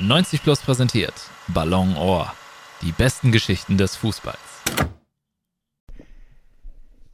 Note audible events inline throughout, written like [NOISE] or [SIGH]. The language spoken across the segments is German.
90 Plus präsentiert Ballon Ohr. Die besten Geschichten des Fußballs.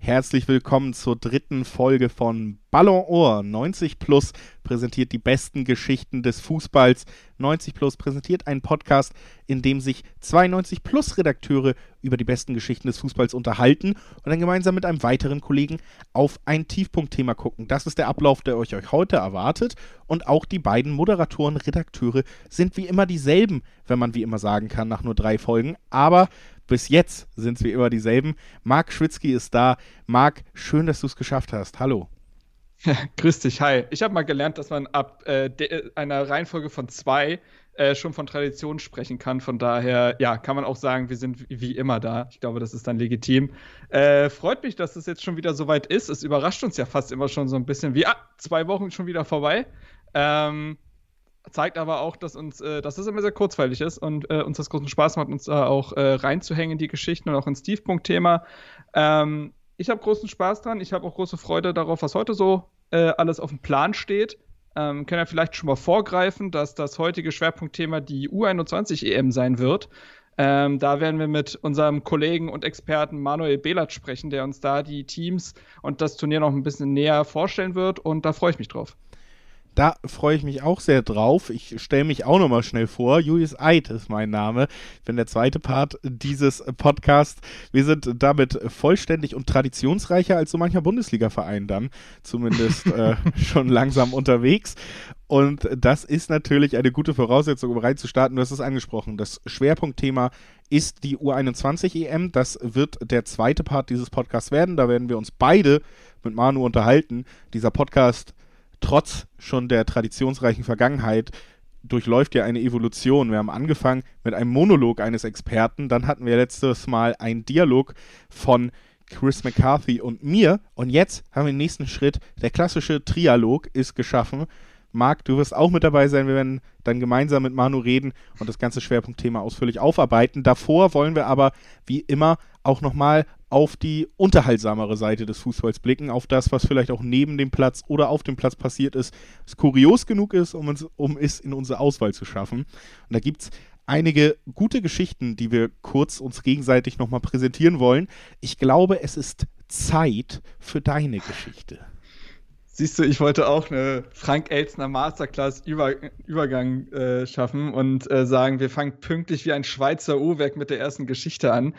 Herzlich willkommen zur dritten Folge von Ballon Ohr. 90 Plus präsentiert die besten Geschichten des Fußballs. 90 Plus präsentiert einen Podcast, in dem sich zwei 90 Plus Redakteure über die besten Geschichten des Fußballs unterhalten und dann gemeinsam mit einem weiteren Kollegen auf ein Tiefpunktthema gucken. Das ist der Ablauf, der euch, euch heute erwartet. Und auch die beiden Moderatoren, Redakteure sind wie immer dieselben, wenn man wie immer sagen kann, nach nur drei Folgen. Aber bis jetzt sind es wie immer dieselben. Marc Schwitzky ist da. Marc, schön, dass du es geschafft hast. Hallo. [LAUGHS] Grüß dich, hi. Ich habe mal gelernt, dass man ab äh, einer Reihenfolge von zwei äh, schon von Tradition sprechen kann. Von daher, ja, kann man auch sagen, wir sind wie immer da. Ich glaube, das ist dann legitim. Äh, freut mich, dass es jetzt schon wieder so weit ist. Es überrascht uns ja fast immer schon so ein bisschen wie, ah, zwei Wochen schon wieder vorbei. Ähm, zeigt aber auch, dass uns, äh, dass es immer sehr kurzweilig ist und äh, uns das großen Spaß macht, uns da auch äh, reinzuhängen in die Geschichten und auch ins Tiefpunkt-Thema. Ähm, ich habe großen Spaß dran. Ich habe auch große Freude darauf, was heute so äh, alles auf dem Plan steht. Ähm, können ja vielleicht schon mal vorgreifen, dass das heutige Schwerpunktthema die U21 EM sein wird. Ähm, da werden wir mit unserem Kollegen und Experten Manuel Behlert sprechen, der uns da die Teams und das Turnier noch ein bisschen näher vorstellen wird. Und da freue ich mich drauf. Da freue ich mich auch sehr drauf. Ich stelle mich auch nochmal schnell vor. Julius Eid ist mein Name. Ich bin der zweite Part dieses Podcasts. Wir sind damit vollständig und traditionsreicher als so mancher Bundesliga-Verein dann. Zumindest äh, [LAUGHS] schon langsam unterwegs. Und das ist natürlich eine gute Voraussetzung, um reinzustarten. Du hast es angesprochen. Das Schwerpunktthema ist die U21 EM. Das wird der zweite Part dieses Podcasts werden. Da werden wir uns beide mit Manu unterhalten. Dieser Podcast trotz schon der traditionsreichen Vergangenheit durchläuft ja eine Evolution. Wir haben angefangen mit einem Monolog eines Experten, dann hatten wir letztes Mal einen Dialog von Chris McCarthy und mir und jetzt haben wir den nächsten Schritt. Der klassische Trialog ist geschaffen. Marc, du wirst auch mit dabei sein. Wir werden dann gemeinsam mit Manu reden und das ganze Schwerpunktthema ausführlich aufarbeiten. Davor wollen wir aber wie immer auch nochmal auf die unterhaltsamere Seite des Fußballs blicken, auf das, was vielleicht auch neben dem Platz oder auf dem Platz passiert ist, was kurios genug ist, um, uns, um es in unsere Auswahl zu schaffen. Und da gibt es einige gute Geschichten, die wir kurz uns gegenseitig nochmal präsentieren wollen. Ich glaube, es ist Zeit für deine Geschichte. Siehst du, ich wollte auch eine Frank Elzner Masterclass -Über Übergang äh, schaffen und äh, sagen, wir fangen pünktlich wie ein Schweizer Uhrwerk mit der ersten Geschichte an.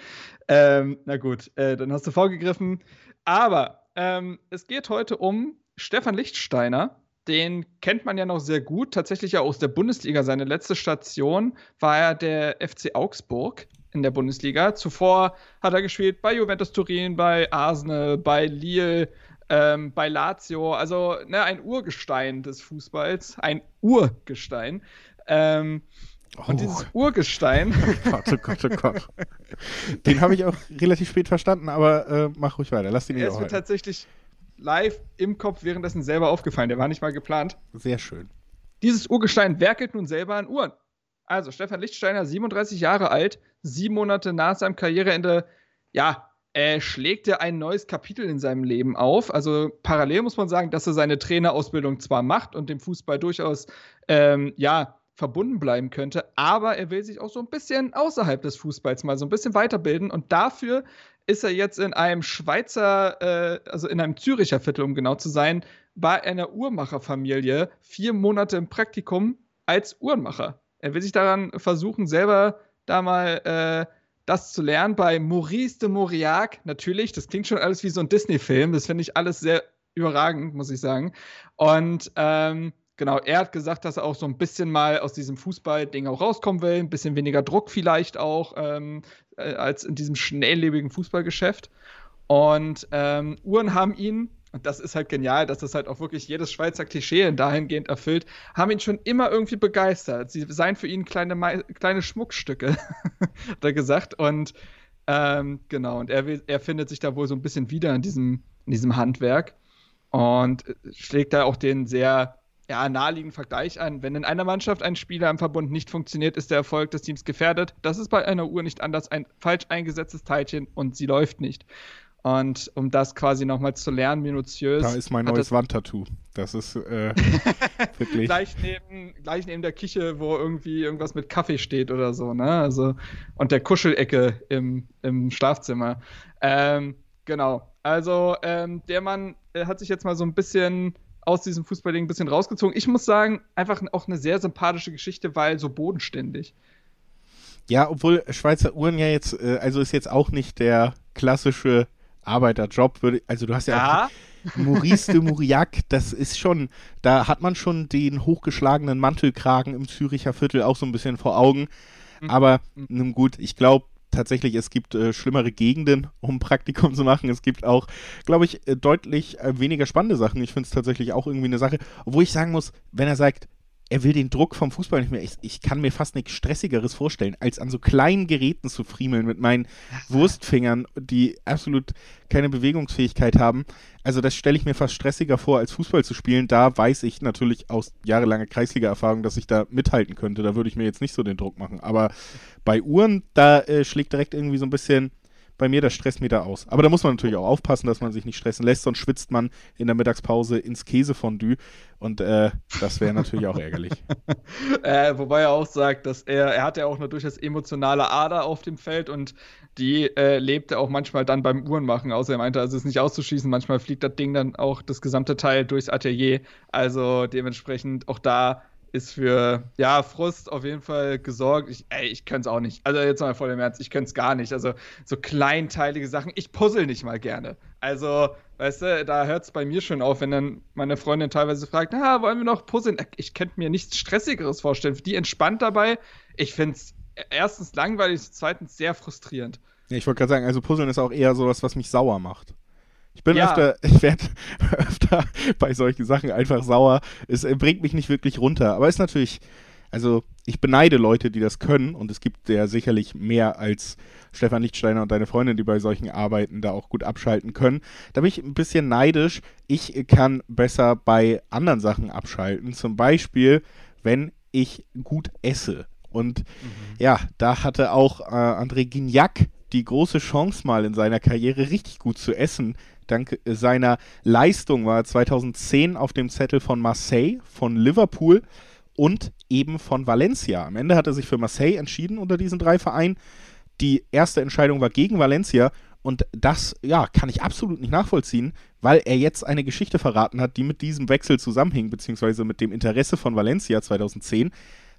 Ähm, na gut, äh, dann hast du vorgegriffen. Aber ähm, es geht heute um Stefan Lichtsteiner. Den kennt man ja noch sehr gut, tatsächlich ja aus der Bundesliga. Seine letzte Station war er der FC Augsburg in der Bundesliga. Zuvor hat er gespielt bei Juventus Turin, bei Arsenal, bei Lille, ähm, bei Lazio, also ne, ein Urgestein des Fußballs, ein Urgestein. Ähm, oh. Und dieses Urgestein. [LAUGHS] Gott, oh Gott, oh Gott. Den habe ich auch relativ spät verstanden, aber äh, mach ruhig weiter. Lass den nicht Er ist mir tatsächlich live im Kopf währenddessen selber aufgefallen. Der war nicht mal geplant. Sehr schön. Dieses Urgestein werkelt nun selber an Uhren. Also, Stefan Lichtsteiner, 37 Jahre alt, sieben Monate nach seinem Karriereende, ja, äh, schlägt er ein neues Kapitel in seinem Leben auf. Also parallel muss man sagen, dass er seine Trainerausbildung zwar macht und dem Fußball durchaus ähm, ja verbunden bleiben könnte, aber er will sich auch so ein bisschen außerhalb des Fußballs mal so ein bisschen weiterbilden und dafür ist er jetzt in einem Schweizer, äh, also in einem Züricher Viertel, um genau zu sein, bei einer Uhrmacherfamilie vier Monate im Praktikum als Uhrenmacher. Er will sich daran versuchen, selber da mal äh, das zu lernen bei Maurice de Mauriac, natürlich. Das klingt schon alles wie so ein Disney-Film. Das finde ich alles sehr überragend, muss ich sagen. Und ähm, genau, er hat gesagt, dass er auch so ein bisschen mal aus diesem Fußball-Ding auch rauskommen will. Ein bisschen weniger Druck vielleicht auch ähm, äh, als in diesem schnelllebigen Fußballgeschäft. Und ähm, Uhren haben ihn und das ist halt genial, dass das halt auch wirklich jedes Schweizer Klischee dahingehend erfüllt, haben ihn schon immer irgendwie begeistert. Sie seien für ihn kleine, kleine Schmuckstücke, [LAUGHS] hat er gesagt. Und ähm, genau, und er, er findet sich da wohl so ein bisschen wieder in diesem, in diesem Handwerk und schlägt da auch den sehr ja, naheliegenden Vergleich an. Wenn in einer Mannschaft ein Spieler im Verbund nicht funktioniert, ist der Erfolg des Teams gefährdet. Das ist bei einer Uhr nicht anders. Ein falsch eingesetztes Teilchen und sie läuft nicht. Und um das quasi nochmal zu lernen, minutiös. Da ist mein neues Wandtattoo. Das ist äh, [LAUGHS] wirklich. gleich, neben, gleich neben der Küche, wo irgendwie irgendwas mit Kaffee steht oder so, ne? Also, und der Kuschelecke im, im Schlafzimmer. Ähm, genau. Also, ähm, der Mann äh, hat sich jetzt mal so ein bisschen aus diesem Fußballding ein bisschen rausgezogen. Ich muss sagen, einfach auch eine sehr sympathische Geschichte, weil so bodenständig. Ja, obwohl Schweizer Uhren ja jetzt, äh, also ist jetzt auch nicht der klassische Arbeiterjob. Würde, also du hast ja, ja. Maurice de Mauriac, das ist schon, da hat man schon den hochgeschlagenen Mantelkragen im Züricher Viertel auch so ein bisschen vor Augen. Mhm. Aber mhm. nun gut, ich glaube tatsächlich, es gibt äh, schlimmere Gegenden, um Praktikum zu machen. Es gibt auch, glaube ich, äh, deutlich äh, weniger spannende Sachen. Ich finde es tatsächlich auch irgendwie eine Sache, wo ich sagen muss, wenn er sagt, er will den Druck vom Fußball nicht mehr. Ich, ich, kann mir fast nichts Stressigeres vorstellen, als an so kleinen Geräten zu friemeln mit meinen Wurstfingern, die absolut keine Bewegungsfähigkeit haben. Also das stelle ich mir fast stressiger vor, als Fußball zu spielen. Da weiß ich natürlich aus jahrelanger Kreisliga-Erfahrung, dass ich da mithalten könnte. Da würde ich mir jetzt nicht so den Druck machen. Aber bei Uhren, da äh, schlägt direkt irgendwie so ein bisschen bei mir der da aus. Aber da muss man natürlich auch aufpassen, dass man sich nicht stressen lässt, sonst schwitzt man in der Mittagspause ins Käsefondue und äh, das wäre natürlich auch ärgerlich. [LAUGHS] Äh, wobei er auch sagt, dass er, er hat ja auch eine durchaus emotionale Ader auf dem Feld und die äh, lebt er auch manchmal dann beim Uhrenmachen. Außer er meinte, also es ist nicht auszuschließen, manchmal fliegt das Ding dann auch das gesamte Teil durchs Atelier. Also dementsprechend auch da ist für ja, Frust auf jeden Fall gesorgt. Ich, ey, ich könnte es auch nicht. Also jetzt mal voll im Ernst, ich könnte es gar nicht. Also so kleinteilige Sachen, ich puzzle nicht mal gerne. Also, weißt du, da hört es bei mir schon auf, wenn dann meine Freundin teilweise fragt, na, wollen wir noch puzzeln? Ich könnte mir nichts Stressigeres vorstellen. Für die entspannt dabei. Ich finde es erstens langweilig, zweitens sehr frustrierend. Ich wollte gerade sagen, also Puzzeln ist auch eher sowas, was mich sauer macht. Ich bin ja. öfter, [LAUGHS] ich werde öfter bei solchen Sachen einfach sauer. Es äh, bringt mich nicht wirklich runter. Aber ist natürlich, also ich beneide Leute, die das können und es gibt ja sicherlich mehr als Stefan Lichtsteiner und deine Freundin, die bei solchen Arbeiten da auch gut abschalten können. Da bin ich ein bisschen neidisch. Ich kann besser bei anderen Sachen abschalten. Zum Beispiel, wenn ich gut esse. Und mhm. ja, da hatte auch äh, André Gignac die große Chance mal in seiner Karriere richtig gut zu essen dank seiner Leistung war er 2010 auf dem Zettel von Marseille, von Liverpool und eben von Valencia. Am Ende hat er sich für Marseille entschieden unter diesen drei Vereinen. Die erste Entscheidung war gegen Valencia und das, ja, kann ich absolut nicht nachvollziehen, weil er jetzt eine Geschichte verraten hat, die mit diesem Wechsel zusammenhing, beziehungsweise mit dem Interesse von Valencia 2010.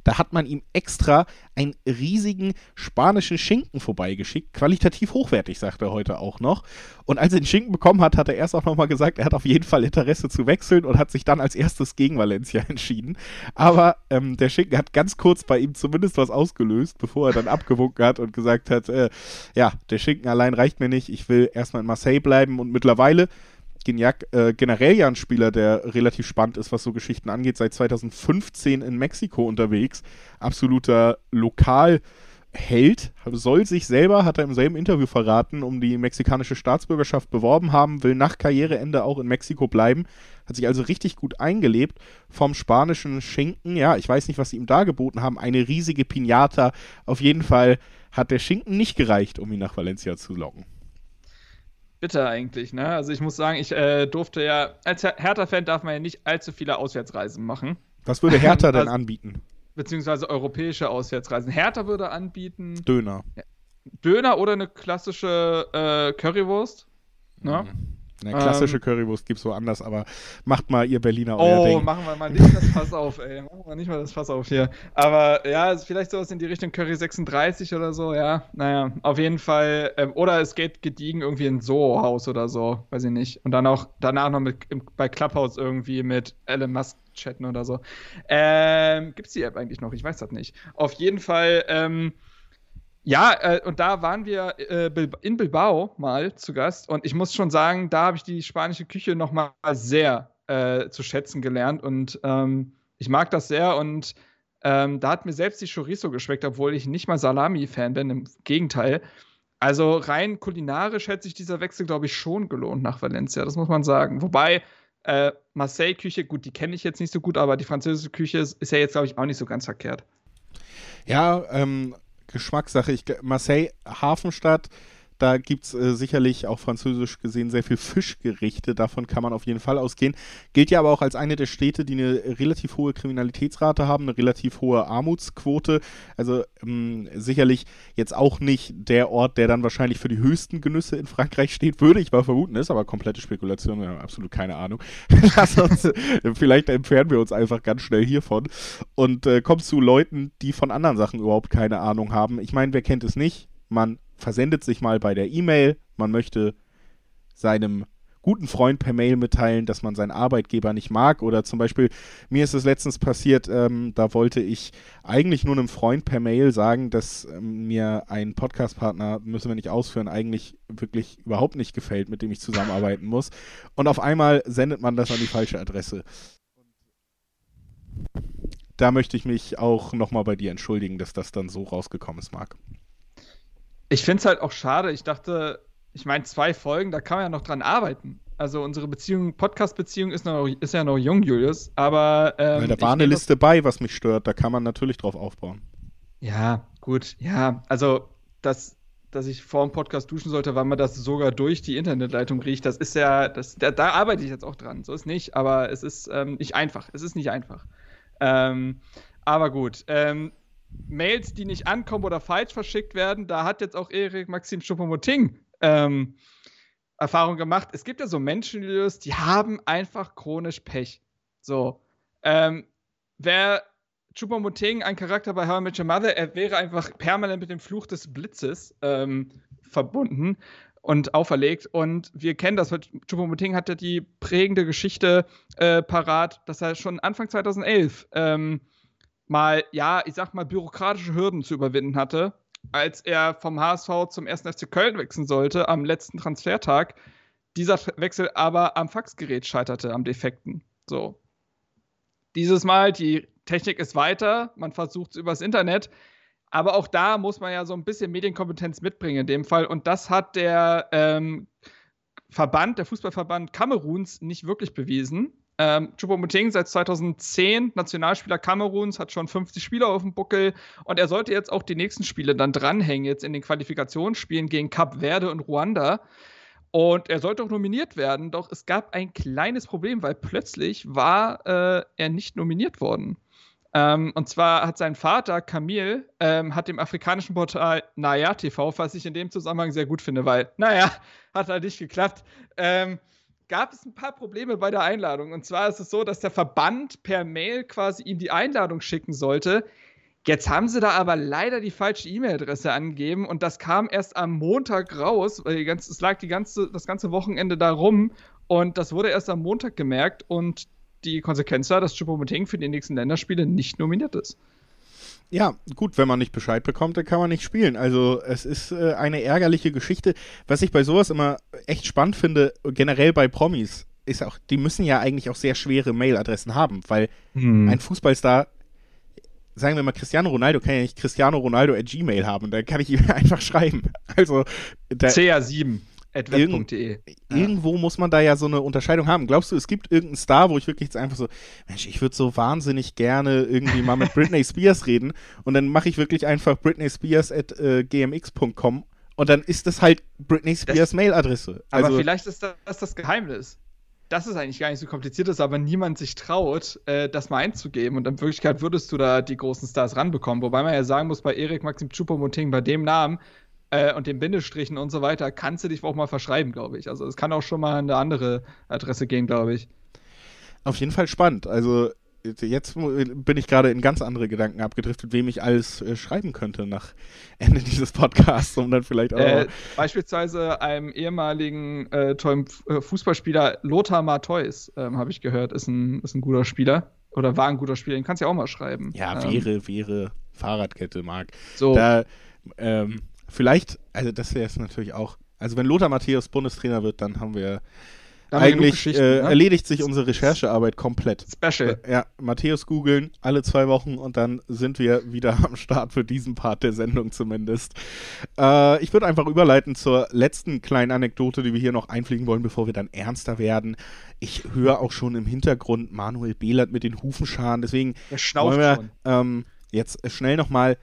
Da hat man ihm extra einen riesigen spanischen Schinken vorbeigeschickt. Qualitativ hochwertig, sagt er heute auch noch. Und als er den Schinken bekommen hat, hat er erst auch nochmal gesagt, er hat auf jeden Fall Interesse zu wechseln und hat sich dann als erstes gegen Valencia [LAUGHS] entschieden. Aber ähm, der Schinken hat ganz kurz bei ihm zumindest was ausgelöst, bevor er dann abgewunken hat und gesagt hat, äh, ja, der Schinken allein reicht mir nicht, ich will erstmal in Marseille bleiben und mittlerweile Gignac äh, generell ja ein Spieler, der relativ spannend ist, was so Geschichten angeht. Seit 2015 in Mexiko unterwegs. Absoluter Lokalheld. Soll sich selber, hat er im selben Interview verraten, um die mexikanische Staatsbürgerschaft beworben haben, will nach Karriereende auch in Mexiko bleiben. Hat sich also richtig gut eingelebt. Vom spanischen Schinken, ja, ich weiß nicht, was sie ihm da geboten haben. Eine riesige Pinata. Auf jeden Fall hat der Schinken nicht gereicht, um ihn nach Valencia zu locken bitter eigentlich, ne? Also ich muss sagen, ich äh, durfte ja, als Hertha-Fan darf man ja nicht allzu viele Auswärtsreisen machen. Was würde Hertha denn also, anbieten? Beziehungsweise europäische Auswärtsreisen. Hertha würde anbieten. Döner. Döner oder eine klassische äh, Currywurst. Ne? Mhm. Eine klassische ähm, Currywurst gibt es woanders, aber macht mal ihr Berliner euer oh, Ding. machen wir mal nicht das Fass auf, ey. Machen wir nicht mal das Fass auf hier. Aber ja, vielleicht sowas in die Richtung Curry 36 oder so, ja. Naja, auf jeden Fall. Ähm, oder es geht gediegen irgendwie in Soho-Haus oder so, weiß ich nicht. Und dann auch danach noch mit, im, bei Clubhouse irgendwie mit Elon Musk chatten oder so. Ähm, es die App eigentlich noch? Ich weiß das nicht. Auf jeden Fall, ähm, ja, äh, und da waren wir äh, in Bilbao mal zu Gast und ich muss schon sagen, da habe ich die spanische Küche noch mal sehr äh, zu schätzen gelernt und ähm, ich mag das sehr und ähm, da hat mir selbst die Chorizo geschmeckt, obwohl ich nicht mal Salami-Fan bin, im Gegenteil. Also rein kulinarisch hätte sich dieser Wechsel, glaube ich, schon gelohnt nach Valencia, das muss man sagen. Wobei äh, Marseille-Küche, gut, die kenne ich jetzt nicht so gut, aber die französische Küche ist, ist ja jetzt, glaube ich, auch nicht so ganz verkehrt. Ja, ähm, Geschmackssache. Ich, Marseille, Hafenstadt, Da gibt es äh, sicherlich auch französisch gesehen sehr viel Fischgerichte. Davon kann man auf jeden Fall ausgehen. Gilt ja aber auch als eine der Städte, die eine relativ hohe Kriminalitätsrate haben, eine relativ hohe Armutsquote. Also ähm, sicherlich jetzt auch nicht der Ort, der dann wahrscheinlich für die höchsten Genüsse in Frankreich steht, würde ich mal vermuten. Ist aber komplette Spekulation. Wir haben absolut keine Ahnung. [LAUGHS] uns, vielleicht entfernen wir uns einfach ganz schnell hiervon und äh, kommen zu Leuten, die von anderen Sachen überhaupt keine Ahnung haben. Ich meine, wer kennt es nicht? Man versendet sich mal bei der E-Mail, man möchte seinem guten Freund per Mail mitteilen, dass man seinen Arbeitgeber nicht mag. Oder zum Beispiel, mir ist es letztens passiert, ähm, da wollte ich eigentlich nur einem Freund per Mail sagen, dass ähm, mir ein Podcastpartner, müssen wir nicht ausführen, eigentlich wirklich überhaupt nicht gefällt, mit dem ich zusammenarbeiten muss. Und auf einmal sendet man das an die falsche Adresse. Da möchte ich mich auch nochmal bei dir entschuldigen, dass das dann so rausgekommen ist, Marc. Ich finde es halt auch schade. Ich dachte, ich meine, zwei Folgen, da kann man ja noch dran arbeiten. Also unsere Beziehung, Podcast-Beziehung ist, ist ja noch jung, Julius. Aber ähm, da war eine Liste bei, was mich stört. Da kann man natürlich drauf aufbauen. Ja, gut. Ja, also dass, dass ich vor dem Podcast duschen sollte, weil man das sogar durch die Internetleitung riecht, das ist ja, das, da, da arbeite ich jetzt auch dran. So ist nicht, aber es ist ähm, nicht einfach. Es ist nicht einfach. Ähm, aber gut. Ähm, Mails, die nicht ankommen oder falsch verschickt werden, da hat jetzt auch Erik Maxim Schuppomoting ähm, Erfahrung gemacht. Es gibt ja so Menschen, die haben einfach chronisch Pech. So. Ähm, wer Chupomoting, ein Charakter bei How I Met Your Mother, er wäre einfach permanent mit dem Fluch des Blitzes ähm, verbunden und auferlegt. Und wir kennen das, Chupomoting hatte die prägende Geschichte äh, parat, dass er schon Anfang 2011 ähm, mal, ja, ich sag mal, bürokratische Hürden zu überwinden hatte, als er vom HSV zum 1. FC Köln wechseln sollte am letzten Transfertag. Dieser Wechsel aber am Faxgerät scheiterte, am defekten. So. Dieses Mal, die Technik ist weiter, man versucht es übers Internet, aber auch da muss man ja so ein bisschen Medienkompetenz mitbringen in dem Fall. Und das hat der ähm, Verband, der Fußballverband Kameruns nicht wirklich bewiesen. Ähm, Choupo-Moting seit 2010 Nationalspieler Kameruns, hat schon 50 Spiele auf dem Buckel und er sollte jetzt auch die nächsten Spiele dann dranhängen, jetzt in den Qualifikationsspielen gegen Cap Verde und Ruanda. Und er sollte auch nominiert werden, doch es gab ein kleines Problem, weil plötzlich war äh, er nicht nominiert worden. Ähm, und zwar hat sein Vater, Camille, ähm, hat dem afrikanischen Portal Naya TV, was ich in dem Zusammenhang sehr gut finde, weil, naja, hat halt nicht geklappt. Ähm, gab es ein paar Probleme bei der Einladung. Und zwar ist es so, dass der Verband per Mail quasi ihm die Einladung schicken sollte. Jetzt haben sie da aber leider die falsche E-Mail-Adresse angegeben und das kam erst am Montag raus, weil ganze, es lag die ganze, das ganze Wochenende da rum und das wurde erst am Montag gemerkt und die Konsequenz war, dass Choupo-Moting für die nächsten Länderspiele nicht nominiert ist. Ja, gut, wenn man nicht Bescheid bekommt, dann kann man nicht spielen. Also es ist äh, eine ärgerliche Geschichte. Was ich bei sowas immer echt spannend finde, generell bei Promis, ist auch, die müssen ja eigentlich auch sehr schwere Mailadressen haben, weil hm. ein Fußballstar, sagen wir mal, Cristiano Ronaldo kann ja nicht Cristiano Ronaldo at Gmail haben, da kann ich ihm [LAUGHS] einfach schreiben. Also CR7 web.de. irgendwo muss man da ja so eine Unterscheidung haben. Glaubst du, es gibt irgendeinen Star, wo ich wirklich jetzt einfach so, Mensch, ich würde so wahnsinnig gerne irgendwie mal mit Britney Spears reden und dann mache ich wirklich einfach Britney Spears at äh, gmx.com und dann ist das halt Britney Spears Mailadresse. Also, aber vielleicht ist das das Geheimnis. Das ist eigentlich gar nicht so kompliziert ist, aber niemand sich traut, äh, das mal einzugeben. Und in Wirklichkeit würdest du da die großen Stars ranbekommen. Wobei man ja sagen muss, bei Erik Maxim Choupo-Moting, bei dem Namen, äh, und den Bindestrichen und so weiter, kannst du dich auch mal verschreiben, glaube ich. Also es kann auch schon mal eine andere Adresse gehen, glaube ich. Auf jeden Fall spannend. Also jetzt bin ich gerade in ganz andere Gedanken abgedriftet, wem ich alles äh, schreiben könnte nach [LAUGHS] Ende dieses Podcasts, um dann vielleicht auch. Äh, beispielsweise einem ehemaligen äh, tollen äh, Fußballspieler Lothar Matthäus, ähm, habe ich gehört, ist ein, ist ein guter Spieler. Oder war ein guter Spieler, den kannst du ja auch mal schreiben. Ja, wäre, ähm, wäre Fahrradkette, Marc. So. Da, ähm, Vielleicht, also das wäre es natürlich auch. Also wenn Lothar Matthäus Bundestrainer wird, dann haben wir dann eigentlich äh, ne? erledigt sich unsere Recherchearbeit komplett. Special. Ja, Matthäus googeln alle zwei Wochen und dann sind wir wieder am Start für diesen Part der Sendung zumindest. Äh, ich würde einfach überleiten zur letzten kleinen Anekdote, die wir hier noch einfliegen wollen, bevor wir dann ernster werden. Ich höre auch schon im Hintergrund Manuel Behlert mit den Hufenscharen, deswegen schnauft wir, ähm, jetzt schnell nochmal,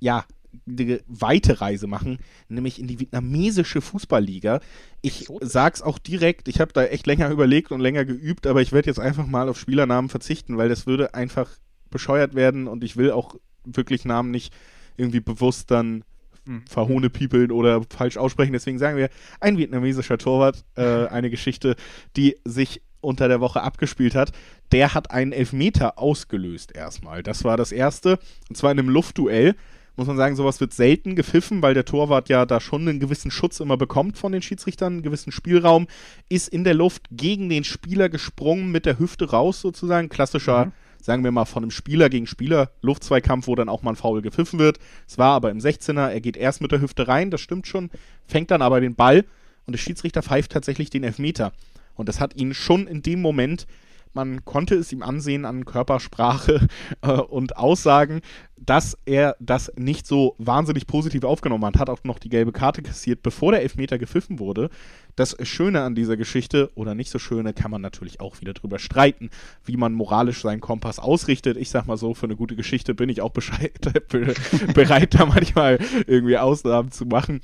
ja, eine weite Reise machen, nämlich in die vietnamesische Fußballliga. Ich sag's auch direkt, ich habe da echt länger überlegt und länger geübt, aber ich werde jetzt einfach mal auf Spielernamen verzichten, weil das würde einfach bescheuert werden und ich will auch wirklich Namen nicht irgendwie bewusst dann hm. verhohne piepeln oder falsch aussprechen. Deswegen sagen wir, ein vietnamesischer Torwart, äh, [LAUGHS] eine Geschichte, die sich unter der Woche abgespielt hat, der hat einen Elfmeter ausgelöst erstmal. Das war das erste, und zwar in einem Luftduell. Muss man sagen, sowas wird selten gepfiffen, weil der Torwart ja da schon einen gewissen Schutz immer bekommt von den Schiedsrichtern, einen gewissen Spielraum, ist in der Luft gegen den Spieler gesprungen, mit der Hüfte raus sozusagen. Klassischer, mhm. sagen wir mal, von einem Spieler gegen Spieler, Luftzweikampf, wo dann auch mal ein Foul gepfiffen wird. Es war aber im 16er, er geht erst mit der Hüfte rein, das stimmt schon, fängt dann aber den Ball und der Schiedsrichter pfeift tatsächlich den Elfmeter. Und das hat ihn schon in dem Moment, man konnte es ihm ansehen an Körpersprache [LAUGHS] äh, und Aussagen, dass er das nicht so wahnsinnig positiv aufgenommen hat, hat auch noch die gelbe Karte kassiert, bevor der Elfmeter gepfiffen wurde. Das Schöne an dieser Geschichte, oder nicht so Schöne, kann man natürlich auch wieder drüber streiten, wie man moralisch seinen Kompass ausrichtet. Ich sag mal so, für eine gute Geschichte bin ich auch [LAUGHS] bereit, da manchmal irgendwie Ausnahmen zu machen.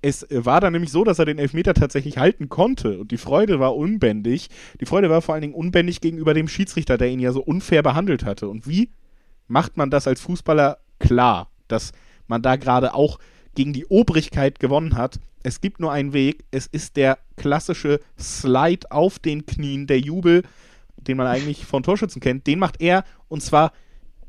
Es war dann nämlich so, dass er den Elfmeter tatsächlich halten konnte und die Freude war unbändig. Die Freude war vor allen Dingen unbändig gegenüber dem Schiedsrichter, der ihn ja so unfair behandelt hatte. Und wie macht man das als Fußballer klar, dass man da gerade auch gegen die Obrigkeit gewonnen hat? Es gibt nur einen Weg. Es ist der klassische Slide auf den Knien, der Jubel, den man eigentlich von Torschützen kennt. Den macht er und zwar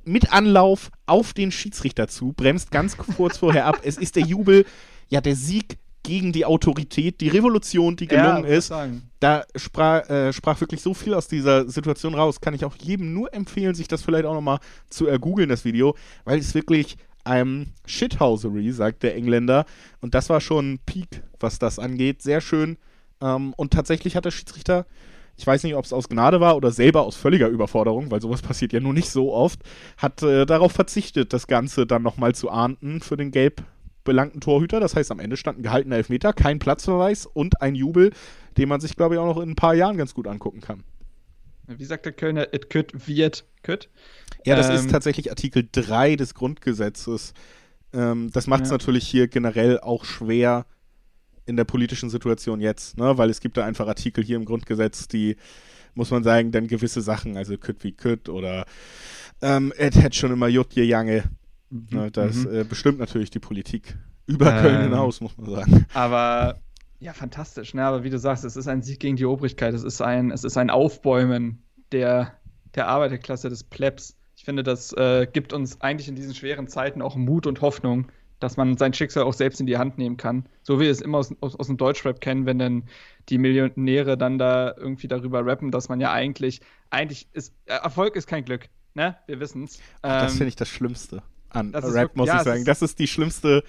mit Anlauf auf den Schiedsrichter zu, bremst ganz kurz vorher ab. Es ist der Jubel ja der Sieg gegen die Autorität, die Revolution, die gelungen ja, ist. Da sprach, äh, sprach wirklich so viel aus dieser Situation raus. Kann ich auch jedem nur empfehlen, sich das vielleicht auch nochmal zu ergoogeln, das Video, weil es wirklich einem ähm, Shithousery, sagt der Engländer. Und das war schon ein Peak, was das angeht. Sehr schön. Ähm, und tatsächlich hat der Schiedsrichter, ich weiß nicht, ob es aus Gnade war oder selber aus völliger Überforderung, weil sowas passiert ja nur nicht so oft, hat äh, darauf verzichtet, das Ganze dann nochmal zu ahnden für den Gelb belangten Torhüter. Das heißt, am Ende stand ein gehaltener Elfmeter, kein Platzverweis und ein Jubel, den man sich, glaube ich, auch noch in ein paar Jahren ganz gut angucken kann. Wie sagt der Kölner, it could, wird, could? Ja, das ähm, ist tatsächlich Artikel 3 des Grundgesetzes. Ähm, das macht es ja. natürlich hier generell auch schwer in der politischen Situation jetzt, ne? weil es gibt da einfach Artikel hier im Grundgesetz, die, muss man sagen, dann gewisse Sachen, also could wie could oder ähm, es hätte schon immer Jutje Jange Mhm. Ne, das mhm. äh, bestimmt natürlich die Politik über ähm, Köln hinaus, muss man sagen. Aber ja, fantastisch. Ne? Aber wie du sagst, es ist ein Sieg gegen die Obrigkeit. Es ist ein, es ist ein Aufbäumen der, der Arbeiterklasse des Plebs. Ich finde, das äh, gibt uns eigentlich in diesen schweren Zeiten auch Mut und Hoffnung, dass man sein Schicksal auch selbst in die Hand nehmen kann. So wie wir es immer aus, aus, aus dem Deutschrap kennen, wenn dann die Millionäre dann da irgendwie darüber rappen, dass man ja eigentlich, eigentlich ist, Erfolg ist kein Glück. Ne? Wir wissen es. Ähm, das finde ich das Schlimmste an das Rap, muss ja, ich sagen. Das ist die schlimmste,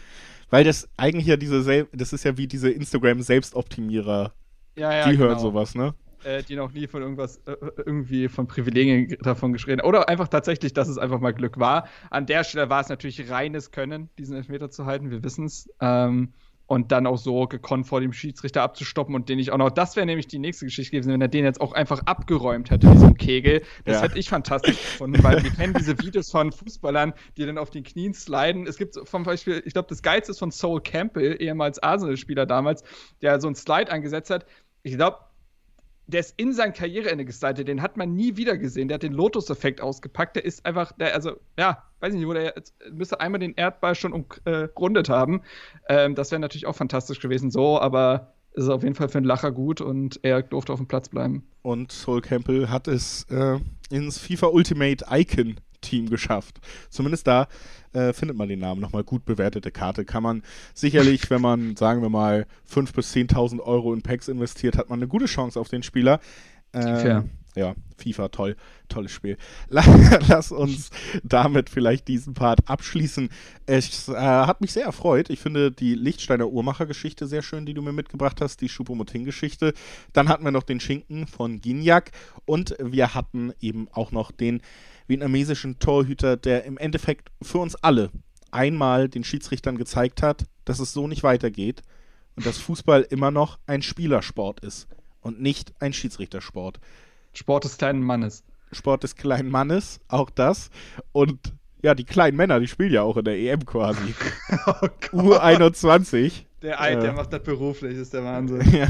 weil das eigentlich ja diese, das ist ja wie diese Instagram-Selbstoptimierer. Ja, ja, die genau. hören sowas, ne? Äh, die noch nie von irgendwas, äh, irgendwie von Privilegien davon geschrien Oder einfach tatsächlich, dass es einfach mal Glück war. An der Stelle war es natürlich reines Können, diesen Elfmeter zu halten, wir wissen es. Ähm, und dann auch so gekonnt vor dem Schiedsrichter abzustoppen und den ich auch noch, das wäre nämlich die nächste Geschichte gewesen, wenn er den jetzt auch einfach abgeräumt hätte, ein Kegel. Das ja. hätte ich fantastisch gefunden, weil wir kennen diese Videos von Fußballern, die dann auf den Knien sliden. Es gibt zum Beispiel, ich glaube, das Geilste ist von Soul Campbell, ehemals Arsenal-Spieler damals, der so einen Slide angesetzt hat. Ich glaube, der ist in sein Karriereende gestaltet, den hat man nie wieder gesehen. Der hat den Lotus-Effekt ausgepackt. Der ist einfach, der, also, ja, weiß nicht, wo der jetzt, müsste einmal den Erdball schon umrundet äh, haben. Ähm, das wäre natürlich auch fantastisch gewesen, so, aber ist auf jeden Fall für einen Lacher gut und er durfte auf dem Platz bleiben. Und Sol Campbell hat es äh, ins FIFA Ultimate Icon Team geschafft. Zumindest da äh, findet man den Namen nochmal gut bewertete Karte. Kann man sicherlich, wenn man, sagen wir mal, 5.000 bis 10.000 Euro in Packs investiert, hat man eine gute Chance auf den Spieler. Äh, ja, FIFA, toll, tolles Spiel. [LAUGHS] Lass uns damit vielleicht diesen Part abschließen. Es äh, hat mich sehr erfreut. Ich finde die Lichtsteiner Uhrmacher-Geschichte sehr schön, die du mir mitgebracht hast, die Schupomoting-Geschichte. Dann hatten wir noch den Schinken von Ginjak und wir hatten eben auch noch den vietnamesischen Torhüter, der im Endeffekt für uns alle einmal den Schiedsrichtern gezeigt hat, dass es so nicht weitergeht und dass Fußball immer noch ein Spielersport ist und nicht ein Schiedsrichtersport. Sport des kleinen Mannes. Sport des kleinen Mannes, auch das. Und ja, die kleinen Männer, die spielen ja auch in der EM quasi. [LAUGHS] oh U21. Der Eid, äh, der macht das beruflich, ist der Wahnsinn. [LAUGHS] ja,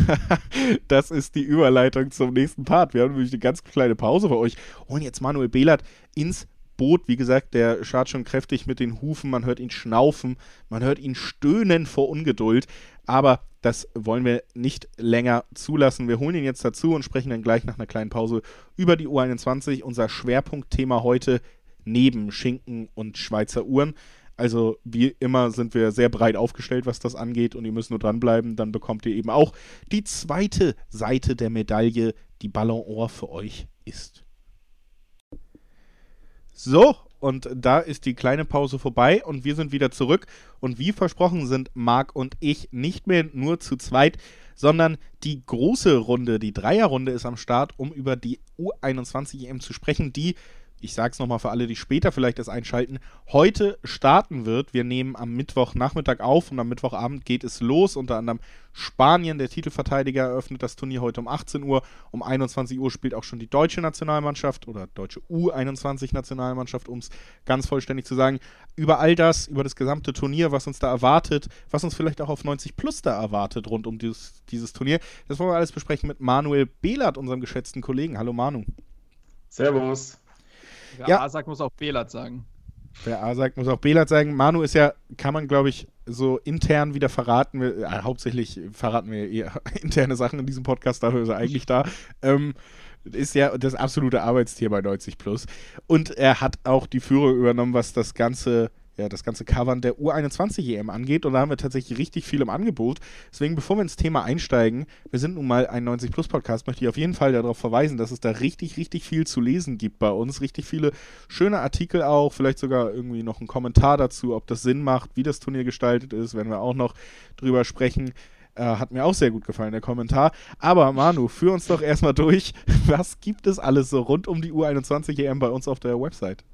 das ist die Überleitung zum nächsten Part. Wir haben nämlich eine ganz kleine Pause für euch. Holen jetzt Manuel Behlert ins Boot. Wie gesagt, der schart schon kräftig mit den Hufen. Man hört ihn schnaufen. Man hört ihn stöhnen vor Ungeduld. Aber das wollen wir nicht länger zulassen. Wir holen ihn jetzt dazu und sprechen dann gleich nach einer kleinen Pause über die U21. Unser Schwerpunktthema heute neben Schinken und Schweizer Uhren. Also wie immer sind wir sehr breit aufgestellt, was das angeht und ihr müsst nur dranbleiben, dann bekommt ihr eben auch die zweite Seite der Medaille, die Ballon Or für euch ist. So, und da ist die kleine Pause vorbei und wir sind wieder zurück. Und wie versprochen sind Marc und ich nicht mehr nur zu zweit, sondern die große Runde, die Dreierrunde ist am Start, um über die U21 EM zu sprechen, die ich sage es nochmal für alle, die später vielleicht das einschalten, heute starten wird. Wir nehmen am Mittwochnachmittag auf und am Mittwochabend geht es los. Unter anderem Spanien, der Titelverteidiger, eröffnet das Turnier heute um 18 Uhr. Um 21 Uhr spielt auch schon die deutsche Nationalmannschaft oder deutsche U21-Nationalmannschaft, um es ganz vollständig zu sagen. Über all das, über das gesamte Turnier, was uns da erwartet, was uns vielleicht auch auf 90 Plus da erwartet rund um dieses, dieses Turnier, das wollen wir alles besprechen mit Manuel Behlert, unserem geschätzten Kollegen. Hallo Manu. Servus. Wer ja. A sagt, muss auch Belat sagen. Wer A sagt, muss auch Belat sagen. Manu ist ja, kann man glaube ich so intern wieder verraten. Wir, äh, hauptsächlich verraten wir eher [LAUGHS] interne Sachen in diesem Podcast, dafür ist er eigentlich da. Ähm, ist ja das absolute Arbeitstier bei 90 Plus. Und er hat auch die Führung übernommen, was das ganze ja, das ganze Covern der U21 EM angeht. Und da haben wir tatsächlich richtig viel im Angebot. Deswegen, bevor wir ins Thema einsteigen, wir sind nun mal ein 90 Plus Podcast, möchte ich auf jeden Fall darauf verweisen, dass es da richtig, richtig viel zu lesen gibt bei uns. Richtig viele schöne Artikel auch, vielleicht sogar irgendwie noch ein Kommentar dazu, ob das Sinn macht, wie das Turnier gestaltet ist, werden wir auch noch drüber sprechen. Äh, hat mir auch sehr gut gefallen, der Kommentar. Aber Manu, führ uns doch erstmal durch. [LAUGHS] Was gibt es alles so rund um die U21 EM bei uns auf der Website?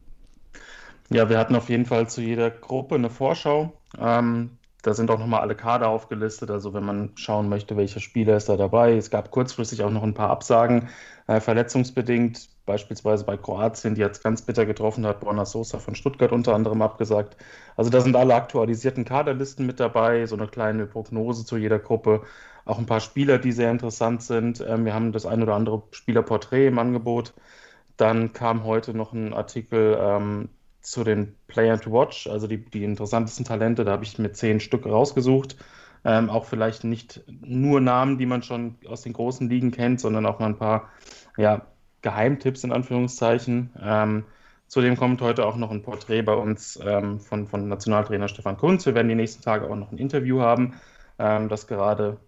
Ja, wir hatten auf jeden Fall zu jeder Gruppe eine Vorschau. Ähm, da sind auch nochmal alle Kader aufgelistet, also wenn man schauen möchte, welcher Spieler ist da dabei. Es gab kurzfristig auch noch ein paar Absagen, äh, verletzungsbedingt, beispielsweise bei Kroatien, die jetzt ganz bitter getroffen hat, Borna Sosa von Stuttgart unter anderem abgesagt. Also da sind alle aktualisierten Kaderlisten mit dabei, so eine kleine Prognose zu jeder Gruppe. Auch ein paar Spieler, die sehr interessant sind. Ähm, wir haben das ein oder andere Spielerporträt im Angebot. Dann kam heute noch ein Artikel ähm, zu den Playern to Watch, also die, die interessantesten Talente, da habe ich mir zehn Stück rausgesucht. Ähm, auch vielleicht nicht nur Namen, die man schon aus den großen Ligen kennt, sondern auch mal ein paar ja, Geheimtipps in Anführungszeichen. Ähm, zudem kommt heute auch noch ein Porträt bei uns ähm, von, von Nationaltrainer Stefan Kunz. Wir werden die nächsten Tage auch noch ein Interview haben, ähm, das gerade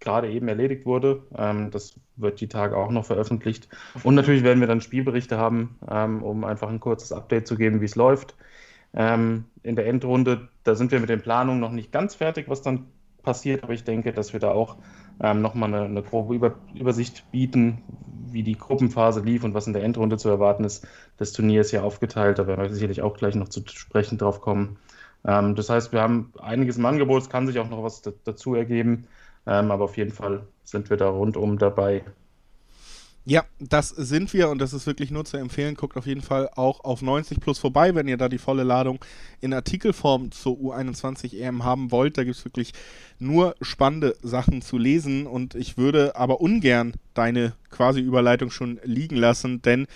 gerade eben erledigt wurde. Ähm, das wird die Tage auch noch veröffentlicht. Und natürlich werden wir dann Spielberichte haben, ähm, um einfach ein kurzes Update zu geben, wie es läuft. Ähm, in der Endrunde, da sind wir mit den Planungen noch nicht ganz fertig, was dann passiert, aber ich denke, dass wir da auch ähm, nochmal eine, eine grobe Über Übersicht bieten, wie die Gruppenphase lief und was in der Endrunde zu erwarten ist. Das Turnier ist ja aufgeteilt, da werden wir sicherlich auch gleich noch zu sprechen drauf kommen. Ähm, das heißt, wir haben einiges im Angebot, es kann sich auch noch was dazu ergeben. Ähm, aber auf jeden Fall sind wir da rundum dabei. Ja, das sind wir und das ist wirklich nur zu empfehlen. Guckt auf jeden Fall auch auf 90 Plus vorbei, wenn ihr da die volle Ladung in Artikelform zur U21 EM haben wollt. Da gibt es wirklich nur spannende Sachen zu lesen und ich würde aber ungern deine quasi Überleitung schon liegen lassen, denn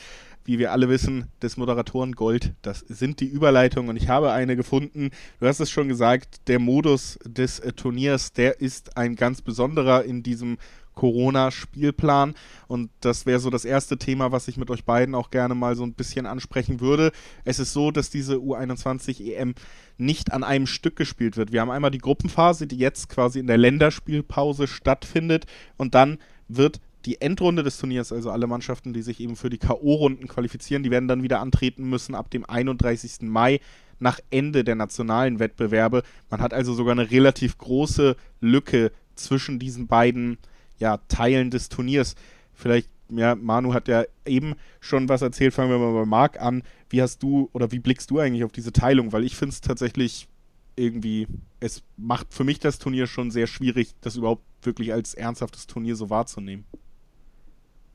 wie wir alle wissen, des Moderatoren Gold. Das sind die Überleitungen und ich habe eine gefunden. Du hast es schon gesagt, der Modus des äh, Turniers, der ist ein ganz besonderer in diesem Corona-Spielplan. Und das wäre so das erste Thema, was ich mit euch beiden auch gerne mal so ein bisschen ansprechen würde. Es ist so, dass diese U21 EM nicht an einem Stück gespielt wird. Wir haben einmal die Gruppenphase, die jetzt quasi in der Länderspielpause stattfindet. Und dann wird die Endrunde des Turniers, also alle Mannschaften, die sich eben für die K.O.-Runden qualifizieren, die werden dann wieder antreten müssen ab dem 31. Mai nach Ende der nationalen Wettbewerbe. Man hat also sogar eine relativ große Lücke zwischen diesen beiden ja, Teilen des Turniers. Vielleicht, ja, Manu hat ja eben schon was erzählt, fangen wir mal bei Marc an. Wie hast du oder wie blickst du eigentlich auf diese Teilung? Weil ich finde es tatsächlich irgendwie, es macht für mich das Turnier schon sehr schwierig, das überhaupt wirklich als ernsthaftes Turnier so wahrzunehmen.